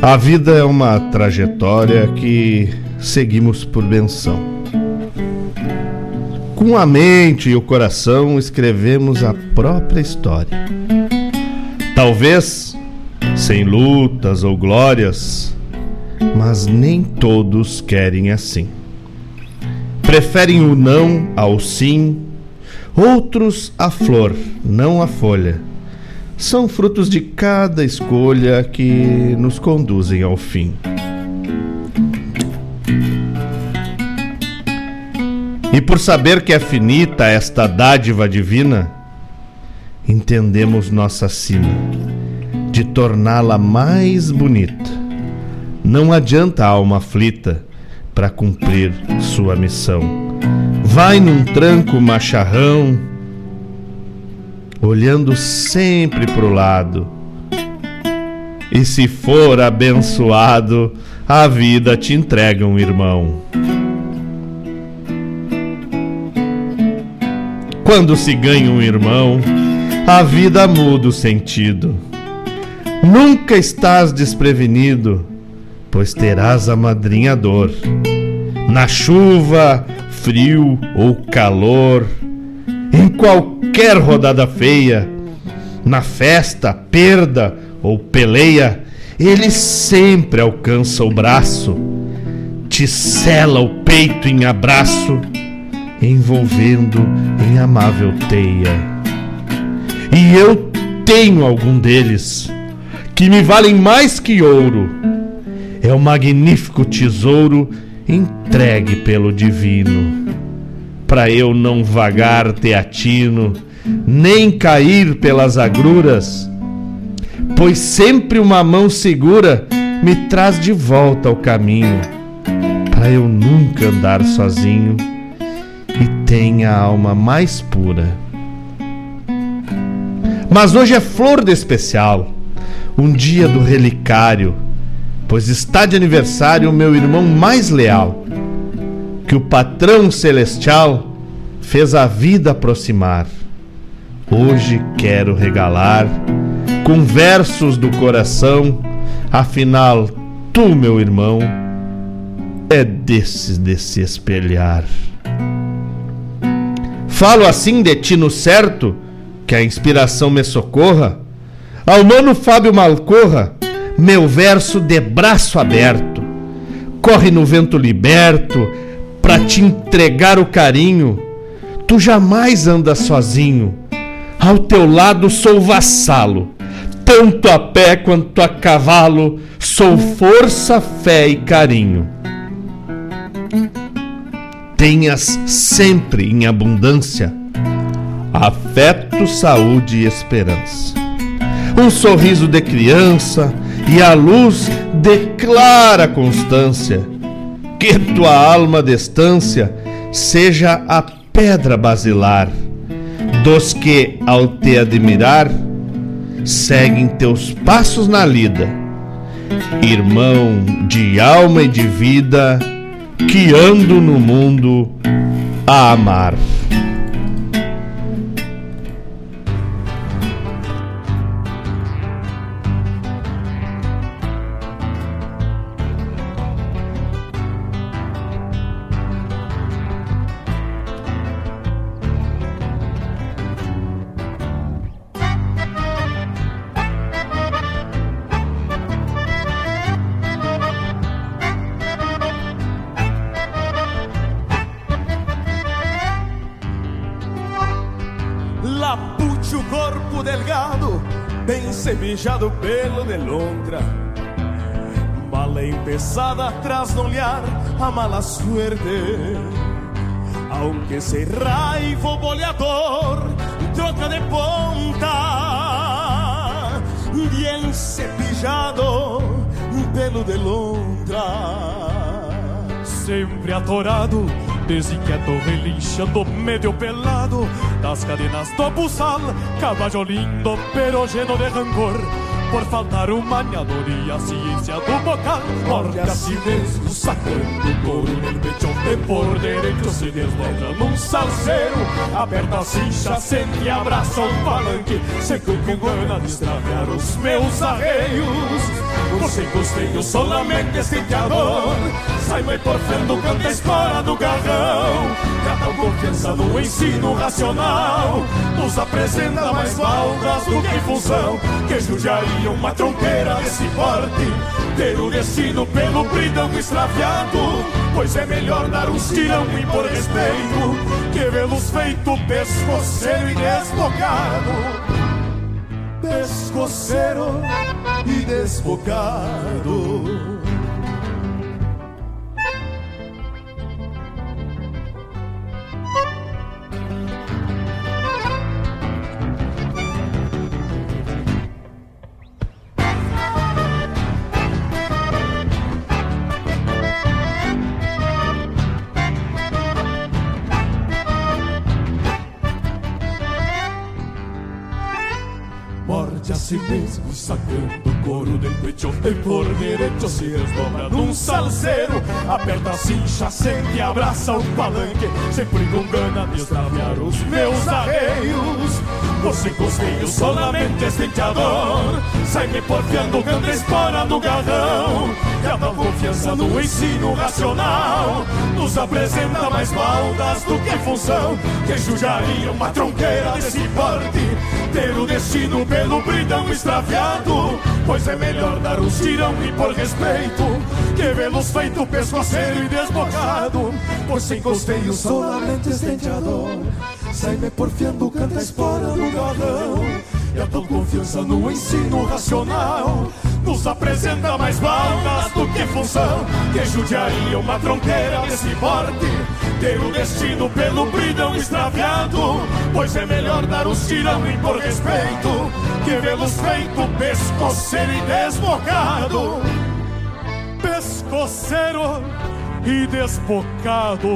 A vida é uma trajetória que seguimos por benção. Com a mente e o coração escrevemos a própria história. Talvez sem lutas ou glórias, mas nem todos querem assim. Preferem o não ao sim, outros a flor, não a folha são frutos de cada escolha que nos conduzem ao fim. E por saber que é finita esta dádiva divina, entendemos nossa sina de torná-la mais bonita. Não adianta a alma aflita para cumprir sua missão vai num tranco macharrão, olhando sempre pro lado. E se for abençoado, a vida te entrega um irmão. Quando se ganha um irmão, a vida muda o sentido. Nunca estás desprevenido, pois terás a madrinha dor. Na chuva, frio ou calor, em qualquer rodada feia, na festa, perda ou peleia, ele sempre alcança o braço, te sela o peito em abraço, envolvendo em amável teia. E eu tenho algum deles que me valem mais que ouro. É o magnífico tesouro entregue pelo divino. Para eu não vagar teatino, nem cair pelas agruras, pois sempre uma mão segura me traz de volta ao caminho, para eu nunca andar sozinho e tenha a alma mais pura. Mas hoje é flor de especial, um dia do relicário, pois está de aniversário o meu irmão mais leal, que o patrão celestial fez a vida aproximar. Hoje quero regalar com versos do coração, afinal, tu, meu irmão, é desses de se espelhar. Falo assim de ti no certo, que a inspiração me socorra. Ao mano Fábio Malcorra, meu verso de braço aberto, corre no vento liberto te entregar o carinho. Tu jamais andas sozinho, ao teu lado sou vassalo, tanto a pé quanto a cavalo, sou força, fé e carinho. Tenhas sempre em abundância afeto, saúde e esperança. Um sorriso de criança e a luz de clara constância. Que tua alma de estância seja a pedra basilar dos que, ao te admirar, seguem teus passos na lida. Irmão de alma e de vida, que ando no mundo a amar. A mala suerte. Aunque se raiva o boleador, troca de ponta. Bien cepillado, pelo de lontra. Sempre atorado, desinquieto, relinchando, medio pelado Das cadenas do buçal, caballo lindo, pero lleno de rancor Por faltar un maniador y a ciência do bocal Morde a si mesmo, sacando couro no pecho De por derecho se desdobra num salseiro Aperta a cincha, sente e abraça o palanque Seco com gana de extraviar os meus arreios Você costeio solamente esquenteador Sai mãe porfiando, canta a espora do garrão Cada confiança no ensino racional Nos apresenta mais valdas do que função Que judiaria uma tronqueira desse porte Ter o destino pelo bridão extraviado Pois é melhor dar um tirão e por respeito Que vê-los feito pescoceiro e desbocado. Pescoceiro e desbocado si mesmo sacando couro de pecho e por direito se desdobra num salseiro aperta a cincha, sente abraça o palanque sempre com gana de extraviar os meus arreios você costeio solamente estenteador sai me porfiando, canta espora no garrão e a tal confiança no ensino racional nos apresenta mais baldas do que função que judiaria uma tronqueira desse porte ter o destino pelo bridão extraviado. Pois é melhor dar um tirão e por respeito Que vê-los feito pescoceiro e desbocado. Pois sem costeio solamente estenteador Sai-me porfiando, canta a espora no galão E a tal confiança no ensino racional. Nos apresenta mais balas do que função. Que judiaria uma tronqueira desse porte Ter o destino pelo bridão extraviado Pois é melhor dar os tirão e por respeito Que vê-los feito pescoceiro e desbocado. Pescoceiro e desbocado.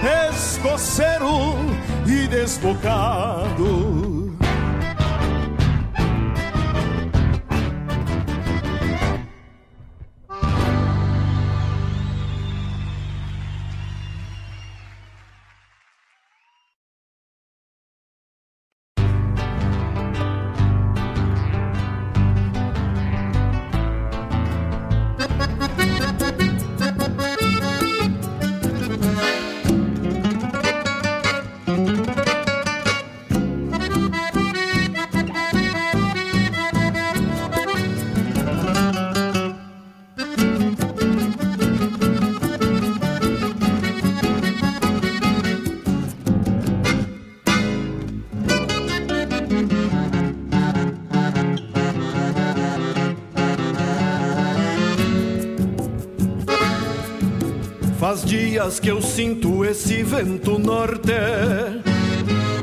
Pescoceiro e desbocado dias que eu sinto esse vento norte,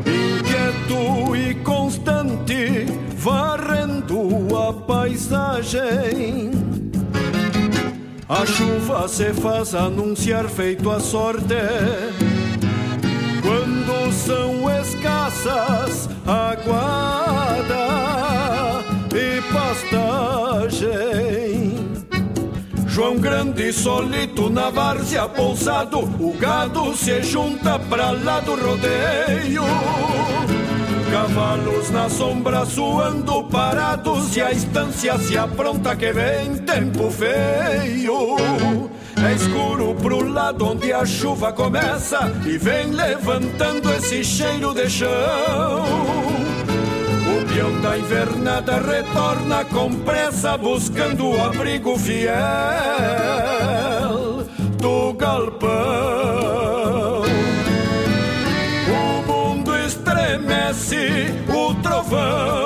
inquieto e constante, varrendo a paisagem. A chuva se faz anunciar feito a sorte, quando são escassas aguada e pastagem. João Grande solito na várzea pousado O gado se junta pra lá do rodeio. Cavalos na sombra suando parados E a estância se apronta que vem tempo feio. É escuro pro lado onde a chuva começa E vem levantando esse cheiro de chão o peão da invernada retorna com pressa buscando o abrigo fiel do galpão. O mundo estremece, o trovão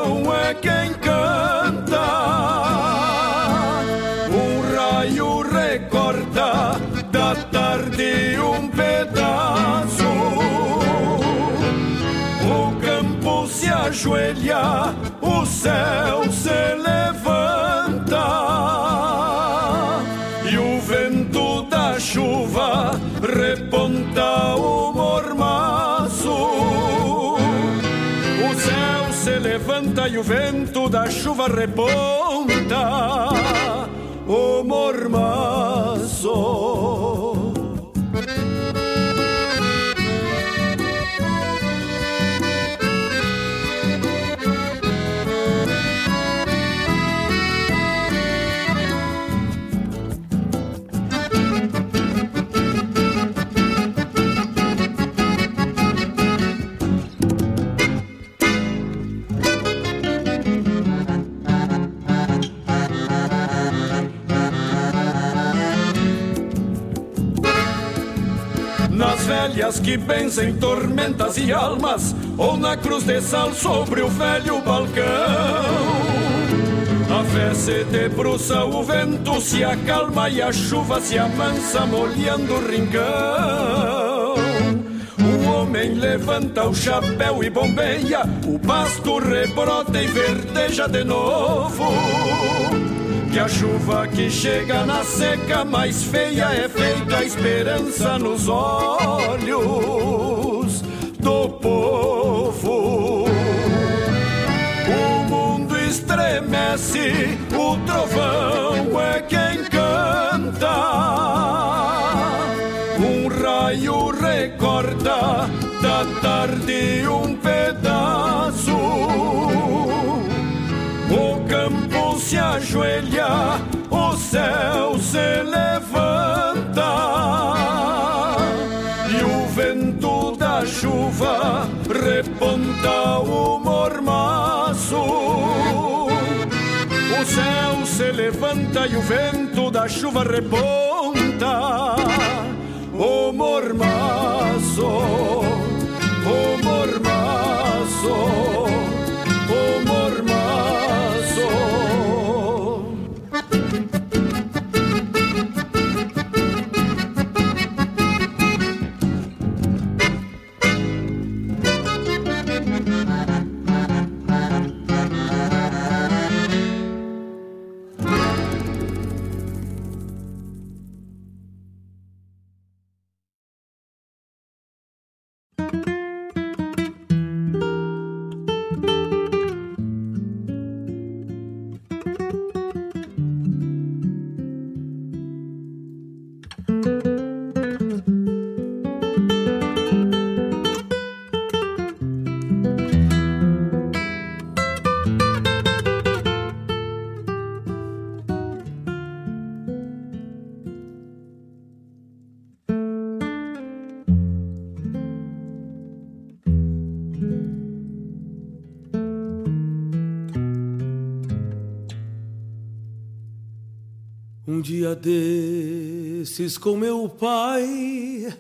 ajoelha, o céu se levanta e o vento da chuva reponta o mormaço. O céu se levanta e o vento da chuva reponta o mormaço. Velhas que benzem tormentas e almas, ou na cruz de sal sobre o velho balcão. A fé se debruça, o vento se acalma e a chuva se amansa, molhando o rincão. O homem levanta o chapéu e bombeia, o pasto rebrota e verdeja de novo que a chuva que chega na seca mais feia é feita a esperança nos olhos do povo. O mundo estremece, o trovão é quem canta. Um raio recorta da tarde um pedaço. Se ajoelha, o céu se levanta. E o vento da chuva reponta o mormaço. O céu se levanta e o vento da chuva reponta o mormaço, o mormaço, dia desses com meu pai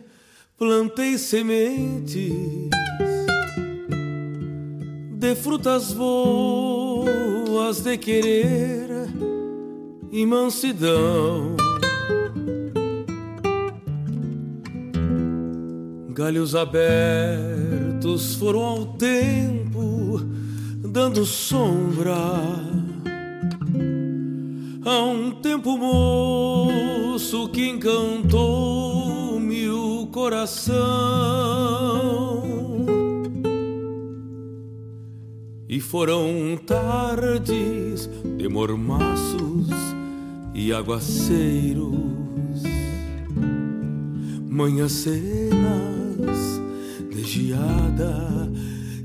plantei sementes de frutas boas de querer e mansidão. Galhos abertos foram ao tempo dando sombra Há um tempo moço que encantou-me o coração. E foram tardes de mormaços e aguaceiros Manhãs cenas de geada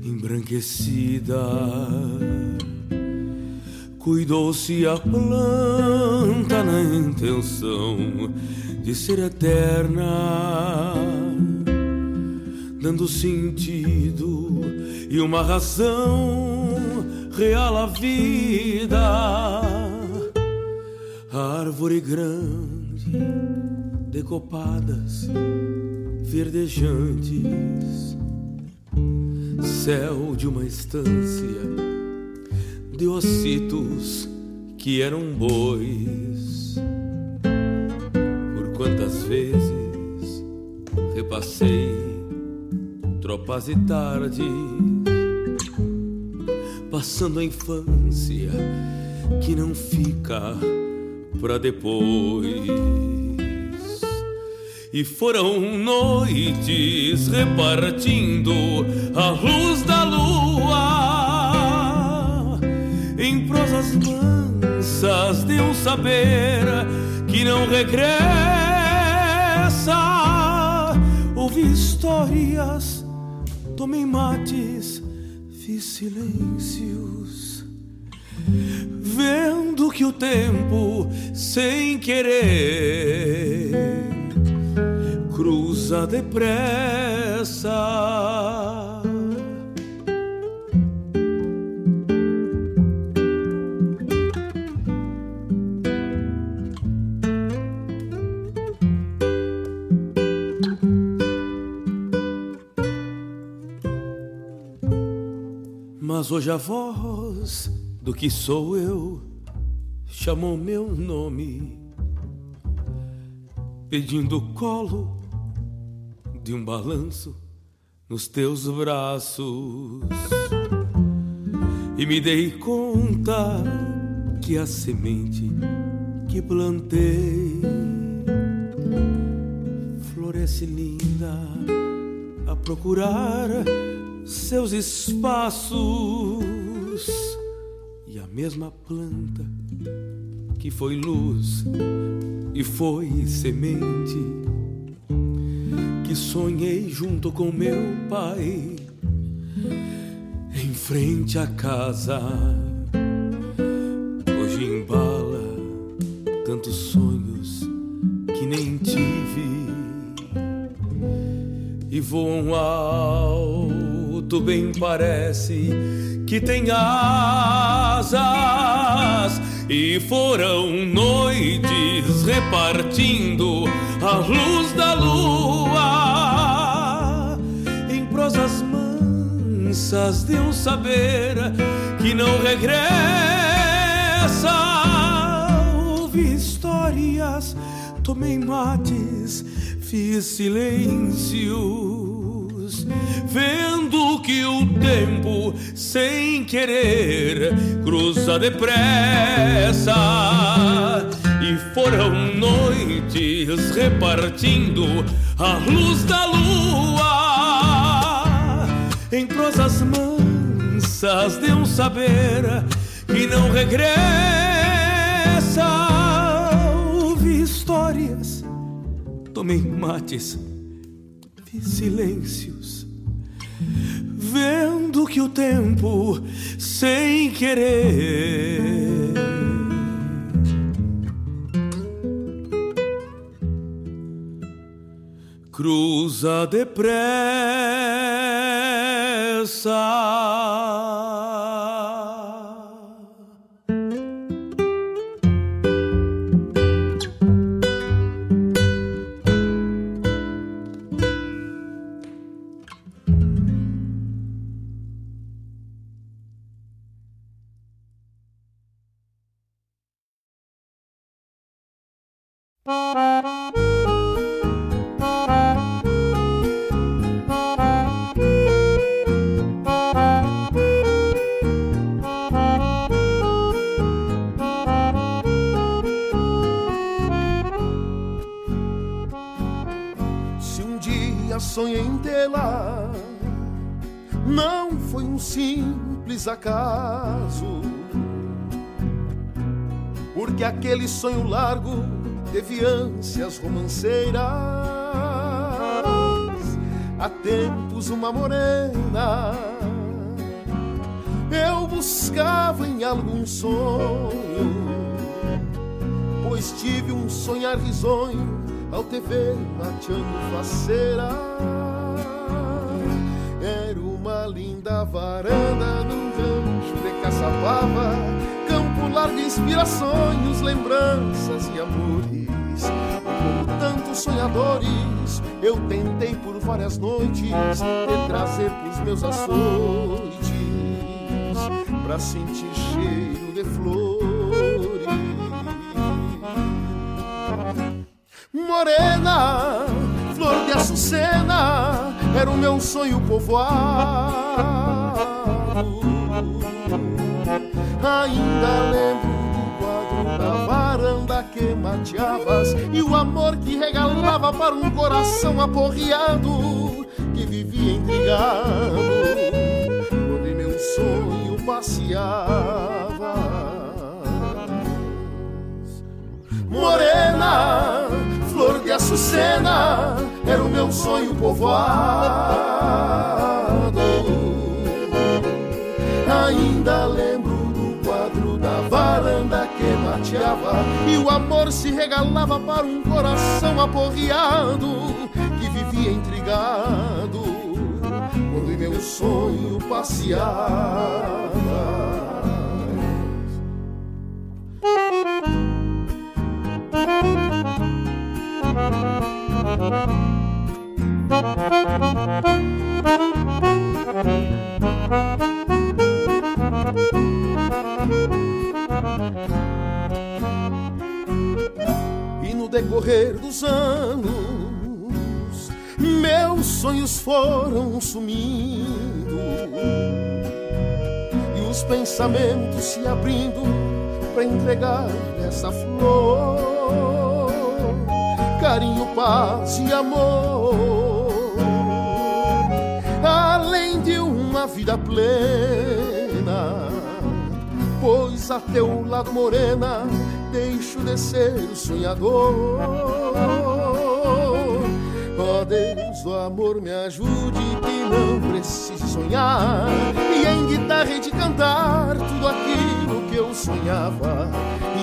embranquecida Cuidou-se a planta na intenção de ser eterna, dando sentido e uma razão real à vida. Árvore grande, decopadas, verdejantes, céu de uma estância de ossitos que eram bois. Por quantas vezes repassei tropas e tardes, passando a infância que não fica pra depois. E foram noites repartindo a luz da lua prosas mansas de um saber que não regressa. Ouvi histórias, tomei mates, fiz silêncios, vendo que o tempo, sem querer, cruza depressa. Mas hoje a voz do que sou eu chamou meu nome, pedindo o colo de um balanço nos teus braços. E me dei conta que a semente que plantei floresce linda a procurar seus espaços e a mesma planta que foi luz e foi semente que sonhei junto com meu pai em frente à casa. Hoje embala tantos sonhos que nem tive e voam alto, bem parece que tem asas e foram noites repartindo a luz da lua em prosas mansas de um saber que não regressa. Ouvi histórias, tomei mates, fiz silêncios, vendo que o tempo, sem querer, cruza depressa. E foram noites repartindo a luz da lua em prosas mansas de um saber que não regressa. Ouvi histórias, tomei mates, fiz silêncios, vendo que o tempo, sem querer, cruza depressa. Tê-la, não foi um simples acaso. Porque aquele sonho largo teve ânsias romanceiras. Há tempos uma morena eu buscava em algum sonho, pois tive um sonhar risonho ao te ver mateando faceira. Era uma linda varanda num rancho de caçapava, campo largo de inspirações, lembranças e amores. Como tantos sonhadores, eu tentei por várias noites te trazer pros meus açoites, pra sentir cheiro de flores. Morena, flor de açucena, era o meu sonho povoado. Ainda lembro do quadro da varanda que mateavas e o amor que regalava para um coração aporreado que vivia intrigado em meu sonho passeava. Morena, flor de açucena, era o meu sonho povoado. Ainda lembro do quadro da varanda que mateava e o amor se regalava para um coração aporreado que vivia intrigado quando em meu sonho passeava. E no decorrer dos anos, meus sonhos foram sumindo. E os pensamentos se abrindo para entregar essa flor, carinho, paz e amor, além de uma vida plena, pois a teu lado morena, deixo de ser sonhador. Ó oh Deus, o amor me ajude que não precise sonhar E em guitarra e de cantar tudo aquilo que eu sonhava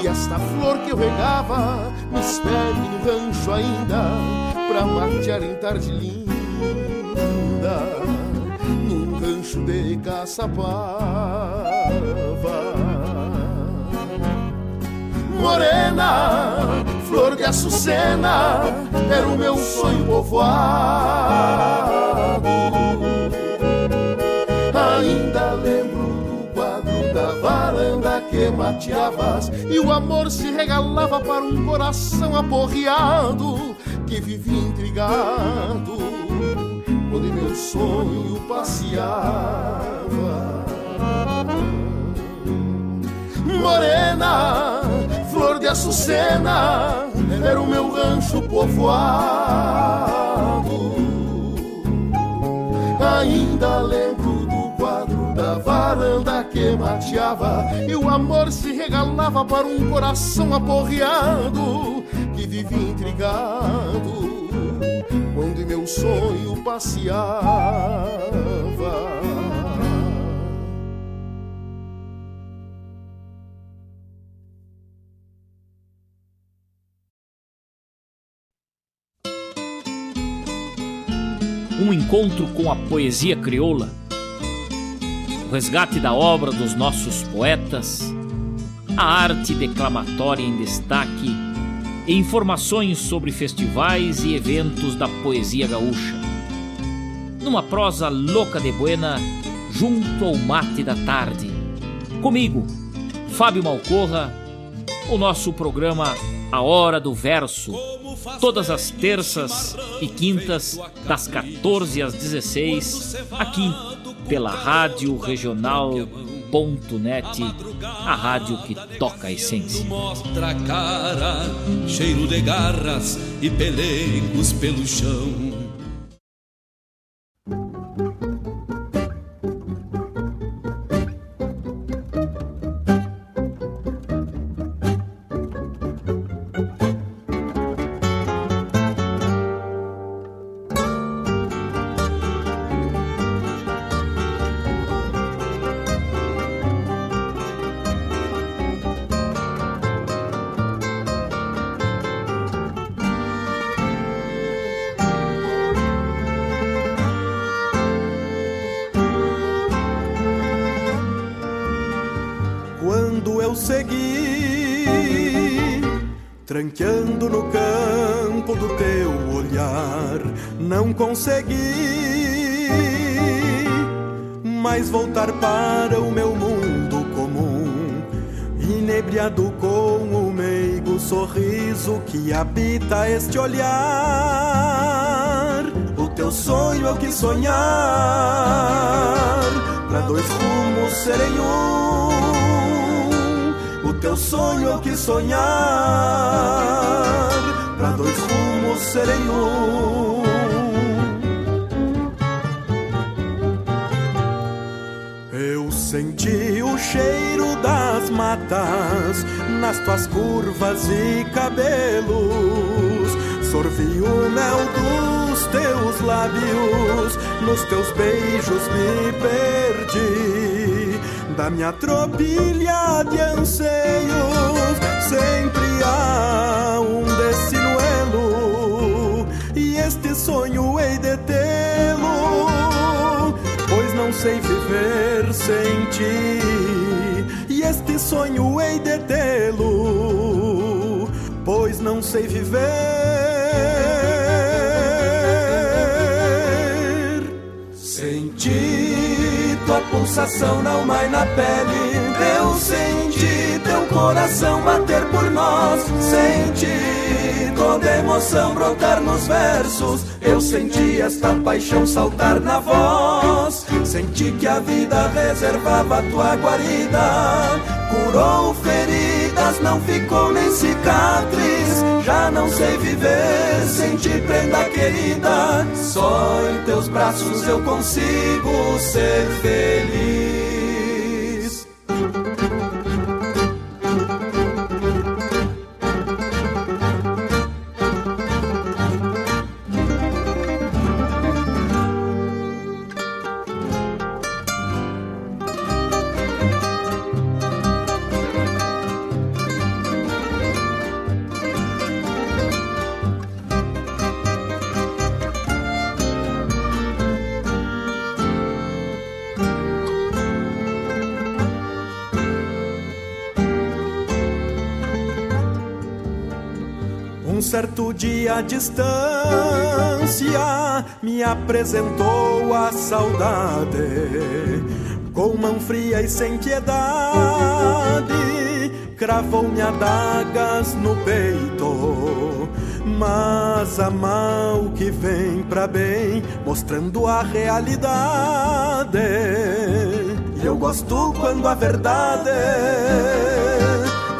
E esta flor que eu regava me espere no rancho ainda Pra matear em tarde linda Num rancho de caçapava Morena flor de açucena era o meu sonho povoado. E o amor se regalava para um coração aporreado que vivia intrigado quando meu sonho passeava. Morena, flor de açucena, era o meu rancho povoado. Ainda lembro da varanda que mateava e o amor se regalava para um coração aporreado que vivia intrigado quando em meu sonho passeava. um encontro com a poesia crioula, o resgate da obra dos nossos poetas, a arte declamatória em destaque e informações sobre festivais e eventos da poesia gaúcha. Numa prosa louca de buena, junto ao mate da tarde. Comigo, Fábio Malcorra, o nosso programa A Hora do Verso todas as terças e quintas, das 14 às 16, aqui pela Rádio Regional.net, a rádio que toca a essência. Mostra a cara, cheiro de garras e pelegos pelo chão. Consegui mais voltar para o meu mundo comum, inebriado com o meigo sorriso que habita este olhar. O teu sonho eu quis sonhar, para dois rumos serem um. O teu sonho eu quis sonhar, para dois rumos serem um. Senti o cheiro das matas nas tuas curvas e cabelos. Sorvi o mel dos teus lábios, nos teus beijos me perdi. Da minha tropilha de anseios, sempre há um destino e este sonho não sei viver sem ti. E este sonho hei de tê-lo, pois não sei viver sem ti. Tua pulsação não mai na pele, eu senti teu coração bater por nós. Senti toda emoção brotar nos versos. Eu senti esta paixão saltar na voz. Senti que a vida reservava tua guarida. Curou feridas, não ficou nem cicatriz. Já não sei viver sem te prenda querida. Só em teus braços eu consigo ser feliz. À distância me apresentou a saudade. Com mão fria e sem piedade, cravou-me adagas no peito. Mas a mal que vem pra bem, mostrando a realidade. E eu gosto quando a verdade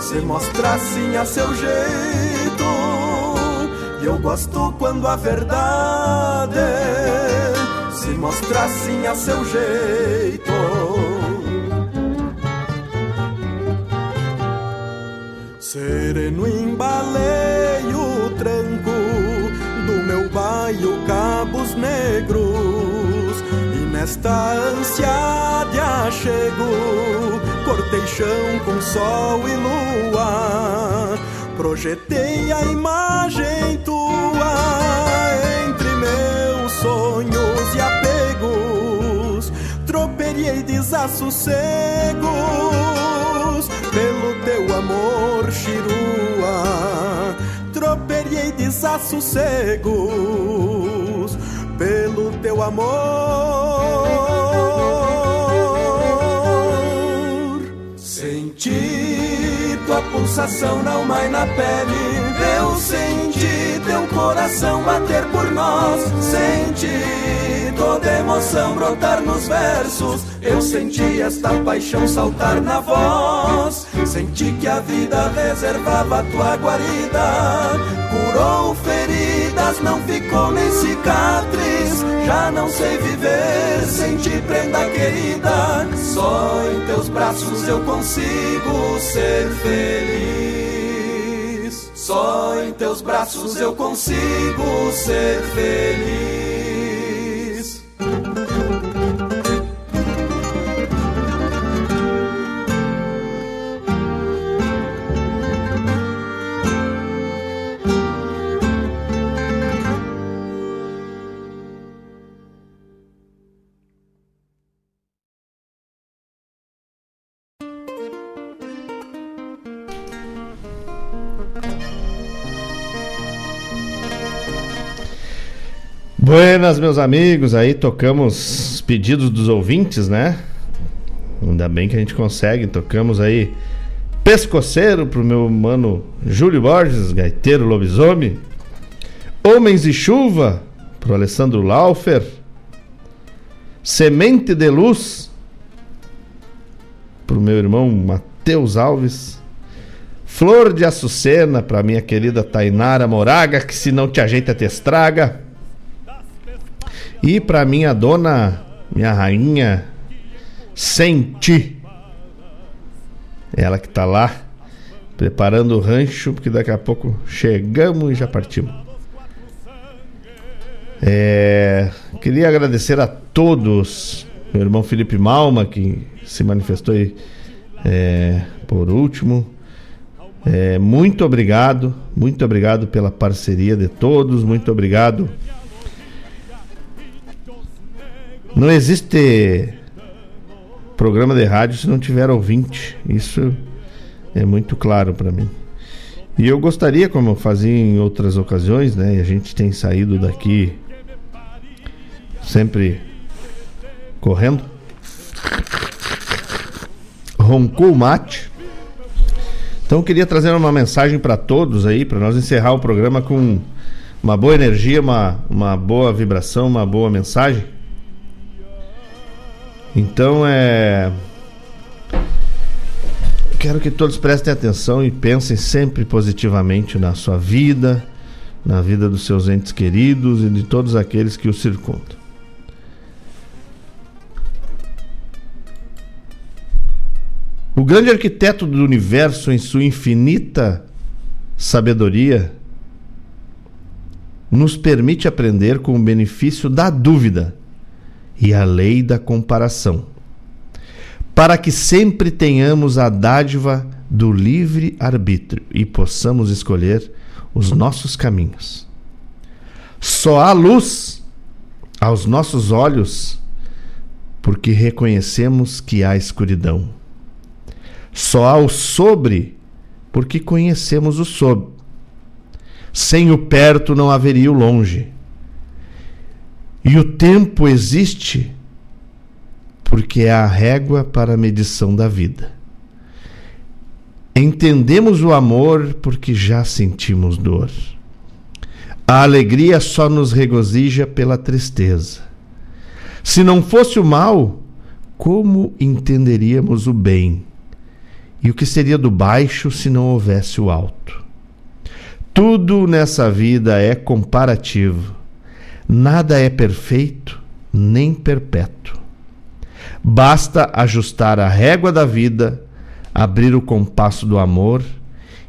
se mostra assim a seu jeito. Eu gosto quando a verdade se mostra assim a seu jeito. Sereno embalei o tranco do meu baio Cabos Negros e nesta ânsia de achego cortei chão com sol e lua projetei a imagem tua troperiei desassossegos pelo teu amor, chirua. Troperiei desassossegos pelo teu amor. Senti tua pulsação alma e na pele. Eu senti teu coração bater por nós. Senti toda emoção brotar nos versos. Eu senti esta paixão saltar na voz. Senti que a vida reservava tua guarida. Curou feridas, não ficou nem cicatriz. Já não sei viver sem ti, prenda querida. Só em teus braços eu consigo ser feliz. Só em teus braços eu consigo ser feliz. Buenas, meus amigos. Aí tocamos os pedidos dos ouvintes, né? Ainda bem que a gente consegue. Tocamos aí Pescoceiro pro meu mano Júlio Borges, gaiteiro lobisomem. Homens e Chuva pro Alessandro Laufer. Semente de Luz pro meu irmão Matheus Alves. Flor de Açucena pra minha querida Tainara Moraga, que se não te ajeita te estraga. E pra minha dona, minha rainha, Senti. Ela que tá lá preparando o rancho, porque daqui a pouco chegamos e já partimos. É, queria agradecer a todos, meu irmão Felipe Malma, que se manifestou aí é, por último. É, muito obrigado, muito obrigado pela parceria de todos, muito obrigado. Não existe programa de rádio se não tiver ouvinte. Isso é muito claro para mim. E eu gostaria, como eu fazia em outras ocasiões, né? E a gente tem saído daqui sempre correndo. Roncou o mate. Então eu queria trazer uma mensagem para todos aí, para nós encerrar o programa com uma boa energia, uma, uma boa vibração, uma boa mensagem. Então é. Quero que todos prestem atenção e pensem sempre positivamente na sua vida, na vida dos seus entes queridos e de todos aqueles que o circundam. O grande arquiteto do universo, em sua infinita sabedoria, nos permite aprender com o benefício da dúvida e a lei da comparação, para que sempre tenhamos a dádiva do livre arbítrio e possamos escolher os nossos caminhos. Só há luz aos nossos olhos porque reconhecemos que há escuridão. Só há o sobre porque conhecemos o sob. Sem o perto não haveria o longe. E o tempo existe porque é a régua para a medição da vida. Entendemos o amor porque já sentimos dor. A alegria só nos regozija pela tristeza. Se não fosse o mal, como entenderíamos o bem? E o que seria do baixo se não houvesse o alto? Tudo nessa vida é comparativo. Nada é perfeito nem perpétuo. Basta ajustar a régua da vida, abrir o compasso do amor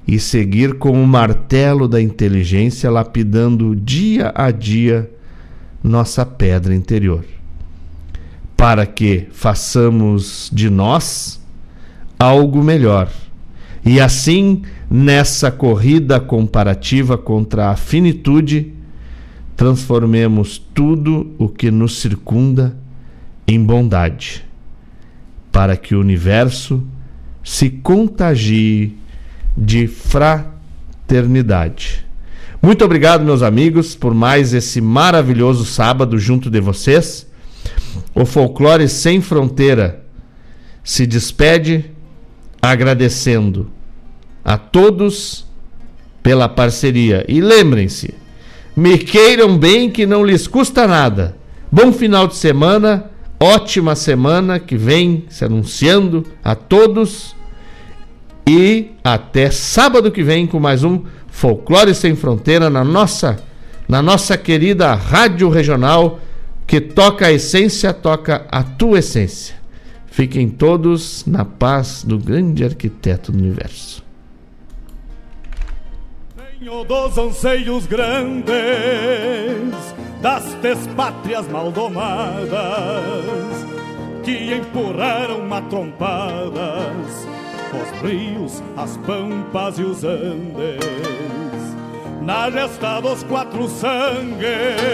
e seguir com o martelo da inteligência, lapidando dia a dia nossa pedra interior, para que façamos de nós algo melhor. E assim, nessa corrida comparativa contra a finitude, transformemos tudo o que nos circunda em bondade, para que o universo se contagie de fraternidade. Muito obrigado, meus amigos, por mais esse maravilhoso sábado junto de vocês. O Folclore Sem Fronteira se despede agradecendo a todos pela parceria. E lembrem-se, me queiram bem que não lhes custa nada. Bom final de semana, ótima semana que vem se anunciando a todos. E até sábado que vem com mais um Folclore Sem Fronteira na nossa, na nossa querida Rádio Regional que toca a essência, toca a tua essência. Fiquem todos na paz do grande arquiteto do universo. Dos anseios grandes das despátrias maldomadas que empurraram matrompadas os rios, as pampas e os andes na gesta dos quatro sangues.